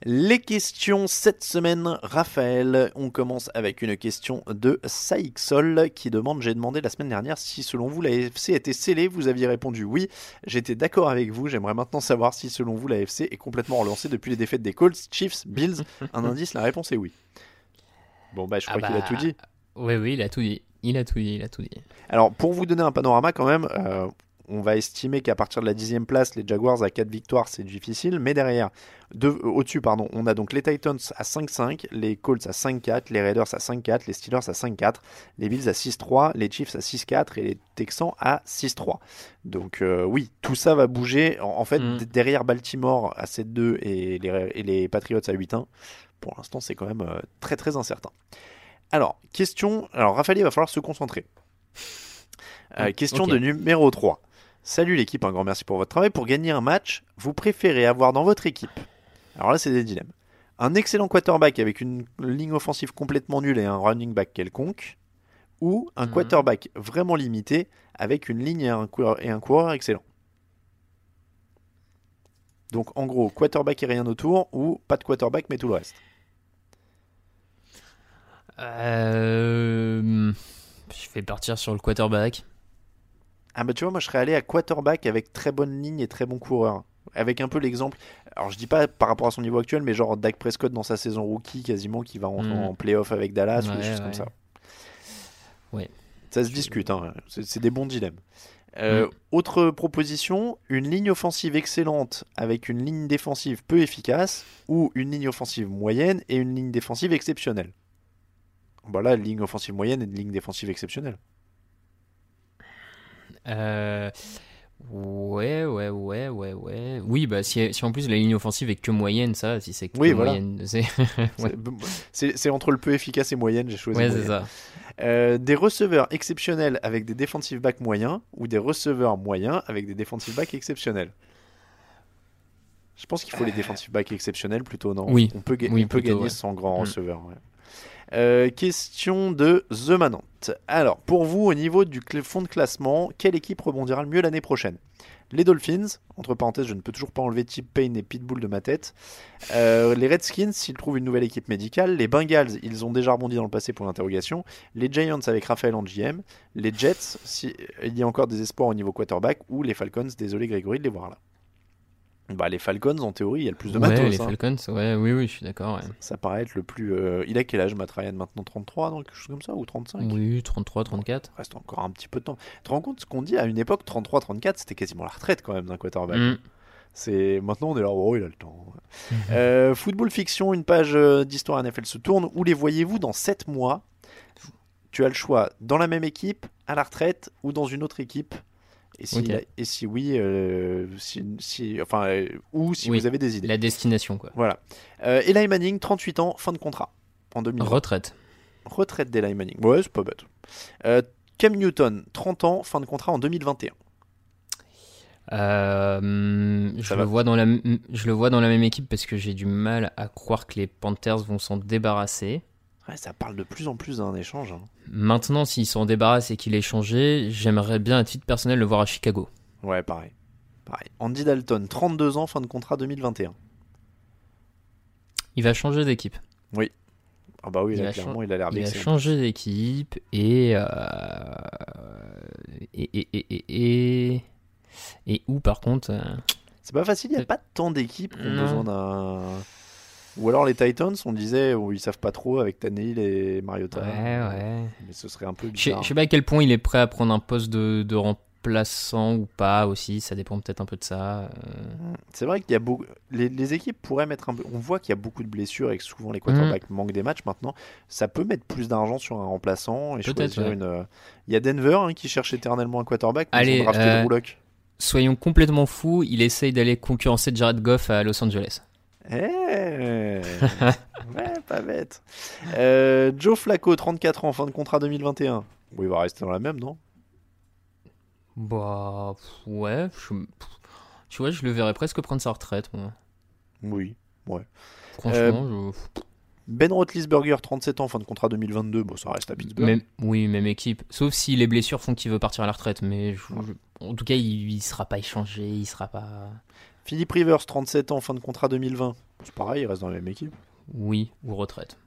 Les questions cette semaine, Raphaël. On commence avec une question de Saïxol qui demande J'ai demandé la semaine dernière si, selon vous, la AFC était scellée. Vous aviez répondu oui. J'étais d'accord avec vous. J'aimerais maintenant savoir si, selon vous, la AFC est complètement relancée depuis les défaites des Colts, Chiefs, Bills. Un indice la réponse est oui. Bon, bah, je crois Ah qu'il a bah, tout dit. Oui, oui, il a tout dit. Il a tout dit, il a tout dit. Alors, pour vous donner un panorama quand même, euh, on va estimer qu'à partir de la dixième place, les Jaguars à 4 victoires, c'est difficile. Mais derrière, de- euh, au-dessus, pardon, on a donc les Titans à 5-5, les Colts à 5-4, les Raiders à 5-4, les Steelers à 5-4, les Bills à 6-3, les Chiefs à 6-4 et les Texans à 6-3. Donc euh, oui, tout ça va bouger. En, en fait, Mm. derrière Baltimore à 7-2 et les, et les Patriots à 8-1, pour l'instant, c'est quand même euh, très très incertain. Alors, question. Alors, Raphaël, il va falloir se concentrer. Euh, question Ok. de numéro 3. Salut l'équipe, un grand merci pour votre travail. Pour gagner un match, vous préférez avoir dans votre équipe, alors là c'est des dilemmes, un excellent quarterback avec une ligne offensive complètement nulle et un running back quelconque, ou un Mhm. quarterback vraiment limité avec une ligne et un coureur, et un coureur excellent. Donc en gros, quarterback et rien autour, ou pas de quarterback mais tout le reste. Euh, je vais partir sur le quarterback. Ah bah tu vois, moi je serais allé à quarterback avec très bonne ligne et très bon coureur. Avec un peu l'exemple, alors je dis pas par rapport à son niveau actuel, mais genre Dak Prescott dans sa saison rookie quasiment qui va rentrer Mm. en playoff avec Dallas ou des Ouais, choses comme ça. Ouais. Ça se discute, hein. c'est des bons dilemmes. Euh, Mm. Autre proposition, une ligne offensive excellente avec une ligne défensive peu efficace ou une ligne offensive moyenne et une ligne défensive exceptionnelle. Voilà, ligne offensive moyenne et une ligne défensive exceptionnelle. Euh, ouais, ouais, ouais, ouais, ouais. Oui, bah si, si en plus la ligne offensive est que moyenne, ça, si c'est que Oui, voilà. moyenne, c'est. ouais. Entre le peu efficace et moyenne, j'ai choisi. Ouais, c'est moyenne. ça. Euh, des receveurs exceptionnels avec des defensive backs moyens ou des receveurs moyens avec des defensive backs exceptionnels? Je pense qu'il faut les defensive backs exceptionnels plutôt, non? Oui. On peut, ga- Oui, on peut plutôt, gagner ouais. sans grand Mm. receveur. Euh, question de The Manante. Alors, pour vous, au niveau du fond de classement, quelle équipe rebondira le mieux l'année prochaine? Les Dolphins, entre parenthèses, je ne peux toujours pas enlever Tip Payne et Pitbull de ma tête. Euh, les Redskins, s'ils trouvent une nouvelle équipe médicale. Les Bengals, ils ont déjà rebondi dans le passé pour l'interrogation. Les Giants avec Raphaël en GM. Les Jets, si, il y a encore des espoirs au niveau quarterback. Ou les Falcons, désolé Grégory de les voir là. Bah, les Falcons, en théorie, il y a le plus de Ouais, matos. les hein. Falcons, ouais, oui, oui, je suis d'accord. ouais. Ça paraît être le plus. euh, Il a quel âge, Matt Ryan maintenant 33, donc quelque chose comme ça Ou 35 Oui, 33, 34. reste encore un petit peu de temps. Tu te rends compte ce qu'on dit à une époque 33-34, c'était quasiment la retraite quand même d'un quarterback. Mm. C'est maintenant on est là, oh il a le temps. Euh, football fiction, une page euh, d'histoire NFL se tourne. Où les voyez-vous dans 7 mois? Tu as le choix dans la même équipe, à la retraite ou dans une autre équipe. Et si, Ok. et si oui, euh, si, si- enfin, euh, ou si Oui, vous avez des idées. La destination, quoi. Voilà. Euh, Eli Manning, 38 ans, fin de contrat en 2020. Retraite. Retraite d'Eli Manning. Ouais, c'est pas bête. Cam Newton, 30 ans, fin de contrat en 2021. Euh, je, le vois dans la, je le vois dans la même équipe parce que j'ai du mal à croire que les Panthers vont s'en débarrasser. Ouais, ça parle de plus en plus d'un échange. hein. Maintenant, s'il s'en débarrasse et qu'il est changé, j'aimerais bien à titre personnel le voir à Chicago. Ouais, pareil. pareil. Andy Dalton, 32 ans, fin de contrat 2021. Il va changer d'équipe. Oui. Ah bah oui, il là, clairement, il a l'air il va vexé. changer d'équipe et, euh, et, et, et, et, et, où par contre euh, C'est pas facile, il n'y a pas tant d'équipes qui ont besoin d'un... Ou alors les Titans, on disait, où ils savent pas trop avec Tannehill et Mariota. Ouais, ouais. Mais ce serait un peu Je bizarre. je sais pas à quel point il est prêt à prendre un poste de, de remplaçant ou pas aussi, ça dépend peut-être un peu de ça. euh. C'est vrai qu'il y a beaucoup. Les, les équipes pourraient mettre un peu. On voit qu'il y a beaucoup de blessures et que souvent les quarterbacks Mm. manquent des matchs maintenant. Ça peut mettre plus d'argent sur un remplaçant et choisir ouais. une. euh, Il y a Denver hein, qui cherche éternellement un quarterback. mais ils Allez, ont drafté euh, soyons complètement fous, il essaye d'aller concurrencer Jared Goff à Los Angeles. Eh Ouais, pas bête. Euh, Joe Flacco, 34 ans, fin de contrat 2021. Oui, il va rester dans la même, non? Bah, ouais, je, tu vois, je le verrais presque prendre sa retraite, moi. Oui, ouais. Franchement, Euh, Ben Roethlisberger, 37 ans, fin de contrat 2022. Bon, ça reste à Pittsburgh. Même, oui, même équipe. Sauf si les blessures font qu'il veut partir à la retraite. Mais je- je- en tout cas, il, il sera pas échangé, il sera pas. Philippe Rivers, 37 ans, fin de contrat 2020. C'est pareil, il reste dans la même équipe. Oui, ou retraite.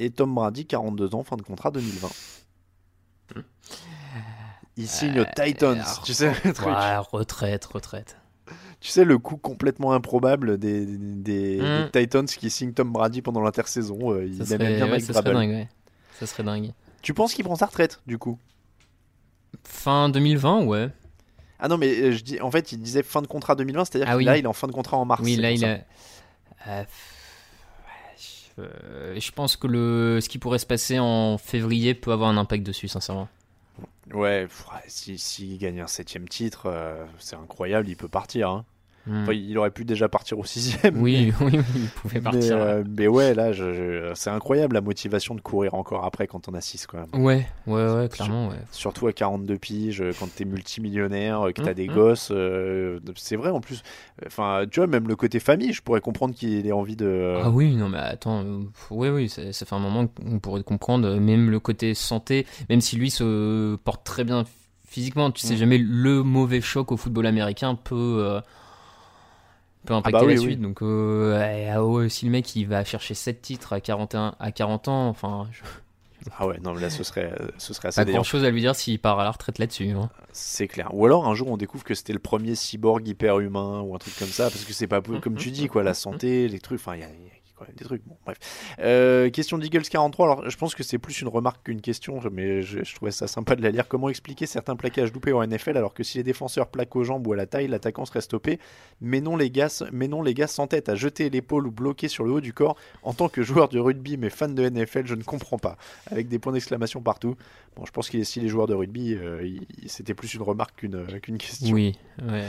Et Tom Brady, 42 ans, fin de contrat 2020. Il signe aux Titans, tu sais le truc. Ouais, retraite, retraite. Tu sais le coup complètement improbable des, des, Mm. des Titans qui signent Tom Brady pendant l'intersaison. euh, il Ça aime serait, bien ouais, Mike ça serait Vrabel. dingue, ouais. Ça serait dingue. Tu penses qu'il prend sa retraite du coup? Fin 2020, ouais. Ah non, mais euh, je dis, en fait, il disait fin de contrat 2020, c'est-à-dire Ah que oui. là, il est en fin de contrat en mars. Oui, là, il a. Euh, je, euh, je pense que le, ce qui pourrait se passer en février peut avoir un impact dessus, sincèrement. Ouais, ouais, si- s'il gagne un septième titre, euh, c'est incroyable, il peut partir. hein. Hmm. Enfin, il aurait pu déjà partir au sixième. Oui, mais- oui, oui, il pouvait mais, partir. euh, mais ouais, là, je- je- c'est incroyable la motivation de courir encore après quand on a 6 quand même. Ouais, ouais, ouais, clairement, ouais. Surtout à 42 piges, euh, quand t'es multimillionnaire, euh, que t'as Mm, des mm. gosses. euh, c'est vrai en plus. Enfin, tu vois, même le côté famille, je pourrais comprendre qu'il ait envie de. Ah oui, non mais attends, euh, oui, oui, ça, ça fait un moment qu'on pourrait comprendre, même le côté santé, même si lui se porte très bien physiquement, tu sais jamais le mauvais choc au football américain peut, peut impacter bah oui, la oui. suite. Donc euh, ah ouais, si le mec il va chercher 7 titres à 41, à 40 ans, enfin, je- Ah ouais, non, mais là, ce serait, ce serait assez pas grand chose à lui dire s'il part à la retraite là-dessus. hein. C'est clair. Ou alors un jour on découvre que c'était le premier cyborg hyper humain ou un truc comme ça, parce que c'est pas peu- comme tu dis quoi, la santé, les trucs. Enfin, il y a quand même des trucs. Bon, bref. Euh, question d'Eagles 43. Alors, je pense que c'est plus une remarque qu'une question, mais je, je trouvais ça sympa de la lire. Comment expliquer certains plaquages loupés en NFL alors que si les défenseurs plaquent aux jambes ou à la taille, l'attaquant serait stoppé, mais non les gars, mais non les gars s'entêtent à jeter l'épaule ou bloquer sur le haut du corps. En tant que joueur de rugby mais fan de NFL, je ne comprends pas. Avec des points d'exclamation partout. Bon, je pense qu'il est si les joueurs de rugby, euh, c'était plus une remarque qu'une qu'une question. Oui, ouais.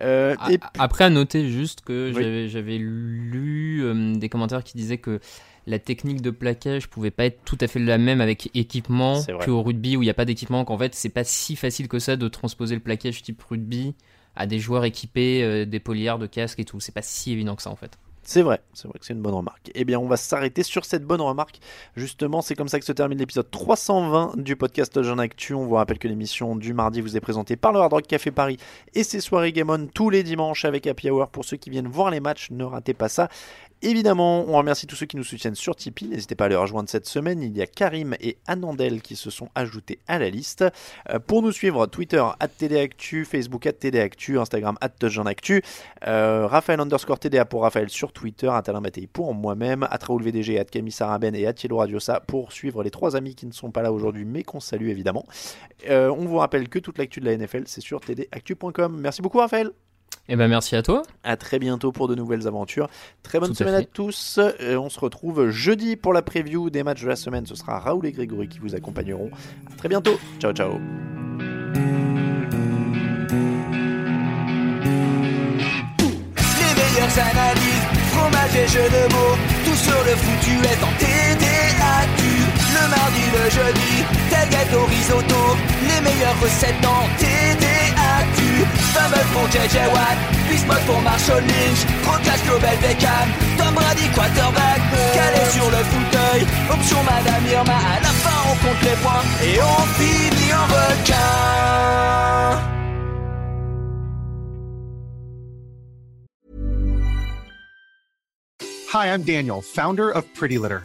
Euh, A- et Après, à noter juste que Oui. j'avais- lu euh, des commentaires qui disaient que la technique de plaquage pouvait pas être tout à fait la même avec équipement qu'au rugby où il n'y a pas d'équipement, qu'en fait c'est pas si facile que ça de transposer le plaquage type rugby à des joueurs équipés, euh, des poliards, de casques et tout. C'est pas si évident que ça en fait. C'est vrai, c'est vrai que c'est une bonne remarque. Eh bien, on va s'arrêter sur cette bonne remarque. Justement, c'est comme ça que se termine l'épisode 320 du podcast Jeune Actu. On vous rappelle que l'émission du mardi vous est présentée par le Hard Rock Café Paris et ses soirées Game On tous les dimanches avec Happy Hour. Pour ceux qui viennent voir les matchs, ne ratez pas ça. Évidemment, on remercie tous ceux qui nous soutiennent sur Tipeee. N'hésitez pas à les rejoindre cette semaine. Il y a Karim et Anandel qui se sont ajoutés à la liste. Euh, pour nous suivre, Twitter, TDActu, Facebook, TDActu, Instagram, Actu, euh, Raphaël underscore TDA pour Raphaël sur Twitter, Atalin pour moi-même, VDG, at Camille et Atielo Radiosa pour suivre les trois amis qui ne sont pas là aujourd'hui mais qu'on salue évidemment. Euh, on vous rappelle que toute l'actu de la NFL c'est sur tdactu.com. Merci beaucoup Raphaël. Eh ben merci à toi. À très bientôt pour de nouvelles aventures. Très bonne Tout semaine à, tous. Euh, on se retrouve jeudi pour la preview des matchs de la semaine. Ce sera Raoul et Grégory qui vous accompagneront. À très bientôt. Ciao ciao. Les meilleures analyses, fromage et jeux de mots, tout sur le foutu est en TDAQ. Le mardi, le jeudi, tel gâteau risotto, les meilleures recettes dans TDAQ. Fumble pour JJ Watt, Bismuth pour Marshall Lynch, Rocas Global Beckham, Tom Brady quarterback, calé sur le fauteuil, option Madame Irma, à la fin on compte les points et on finit en requin. Hi, I'm Daniel, founder of Pretty Litter.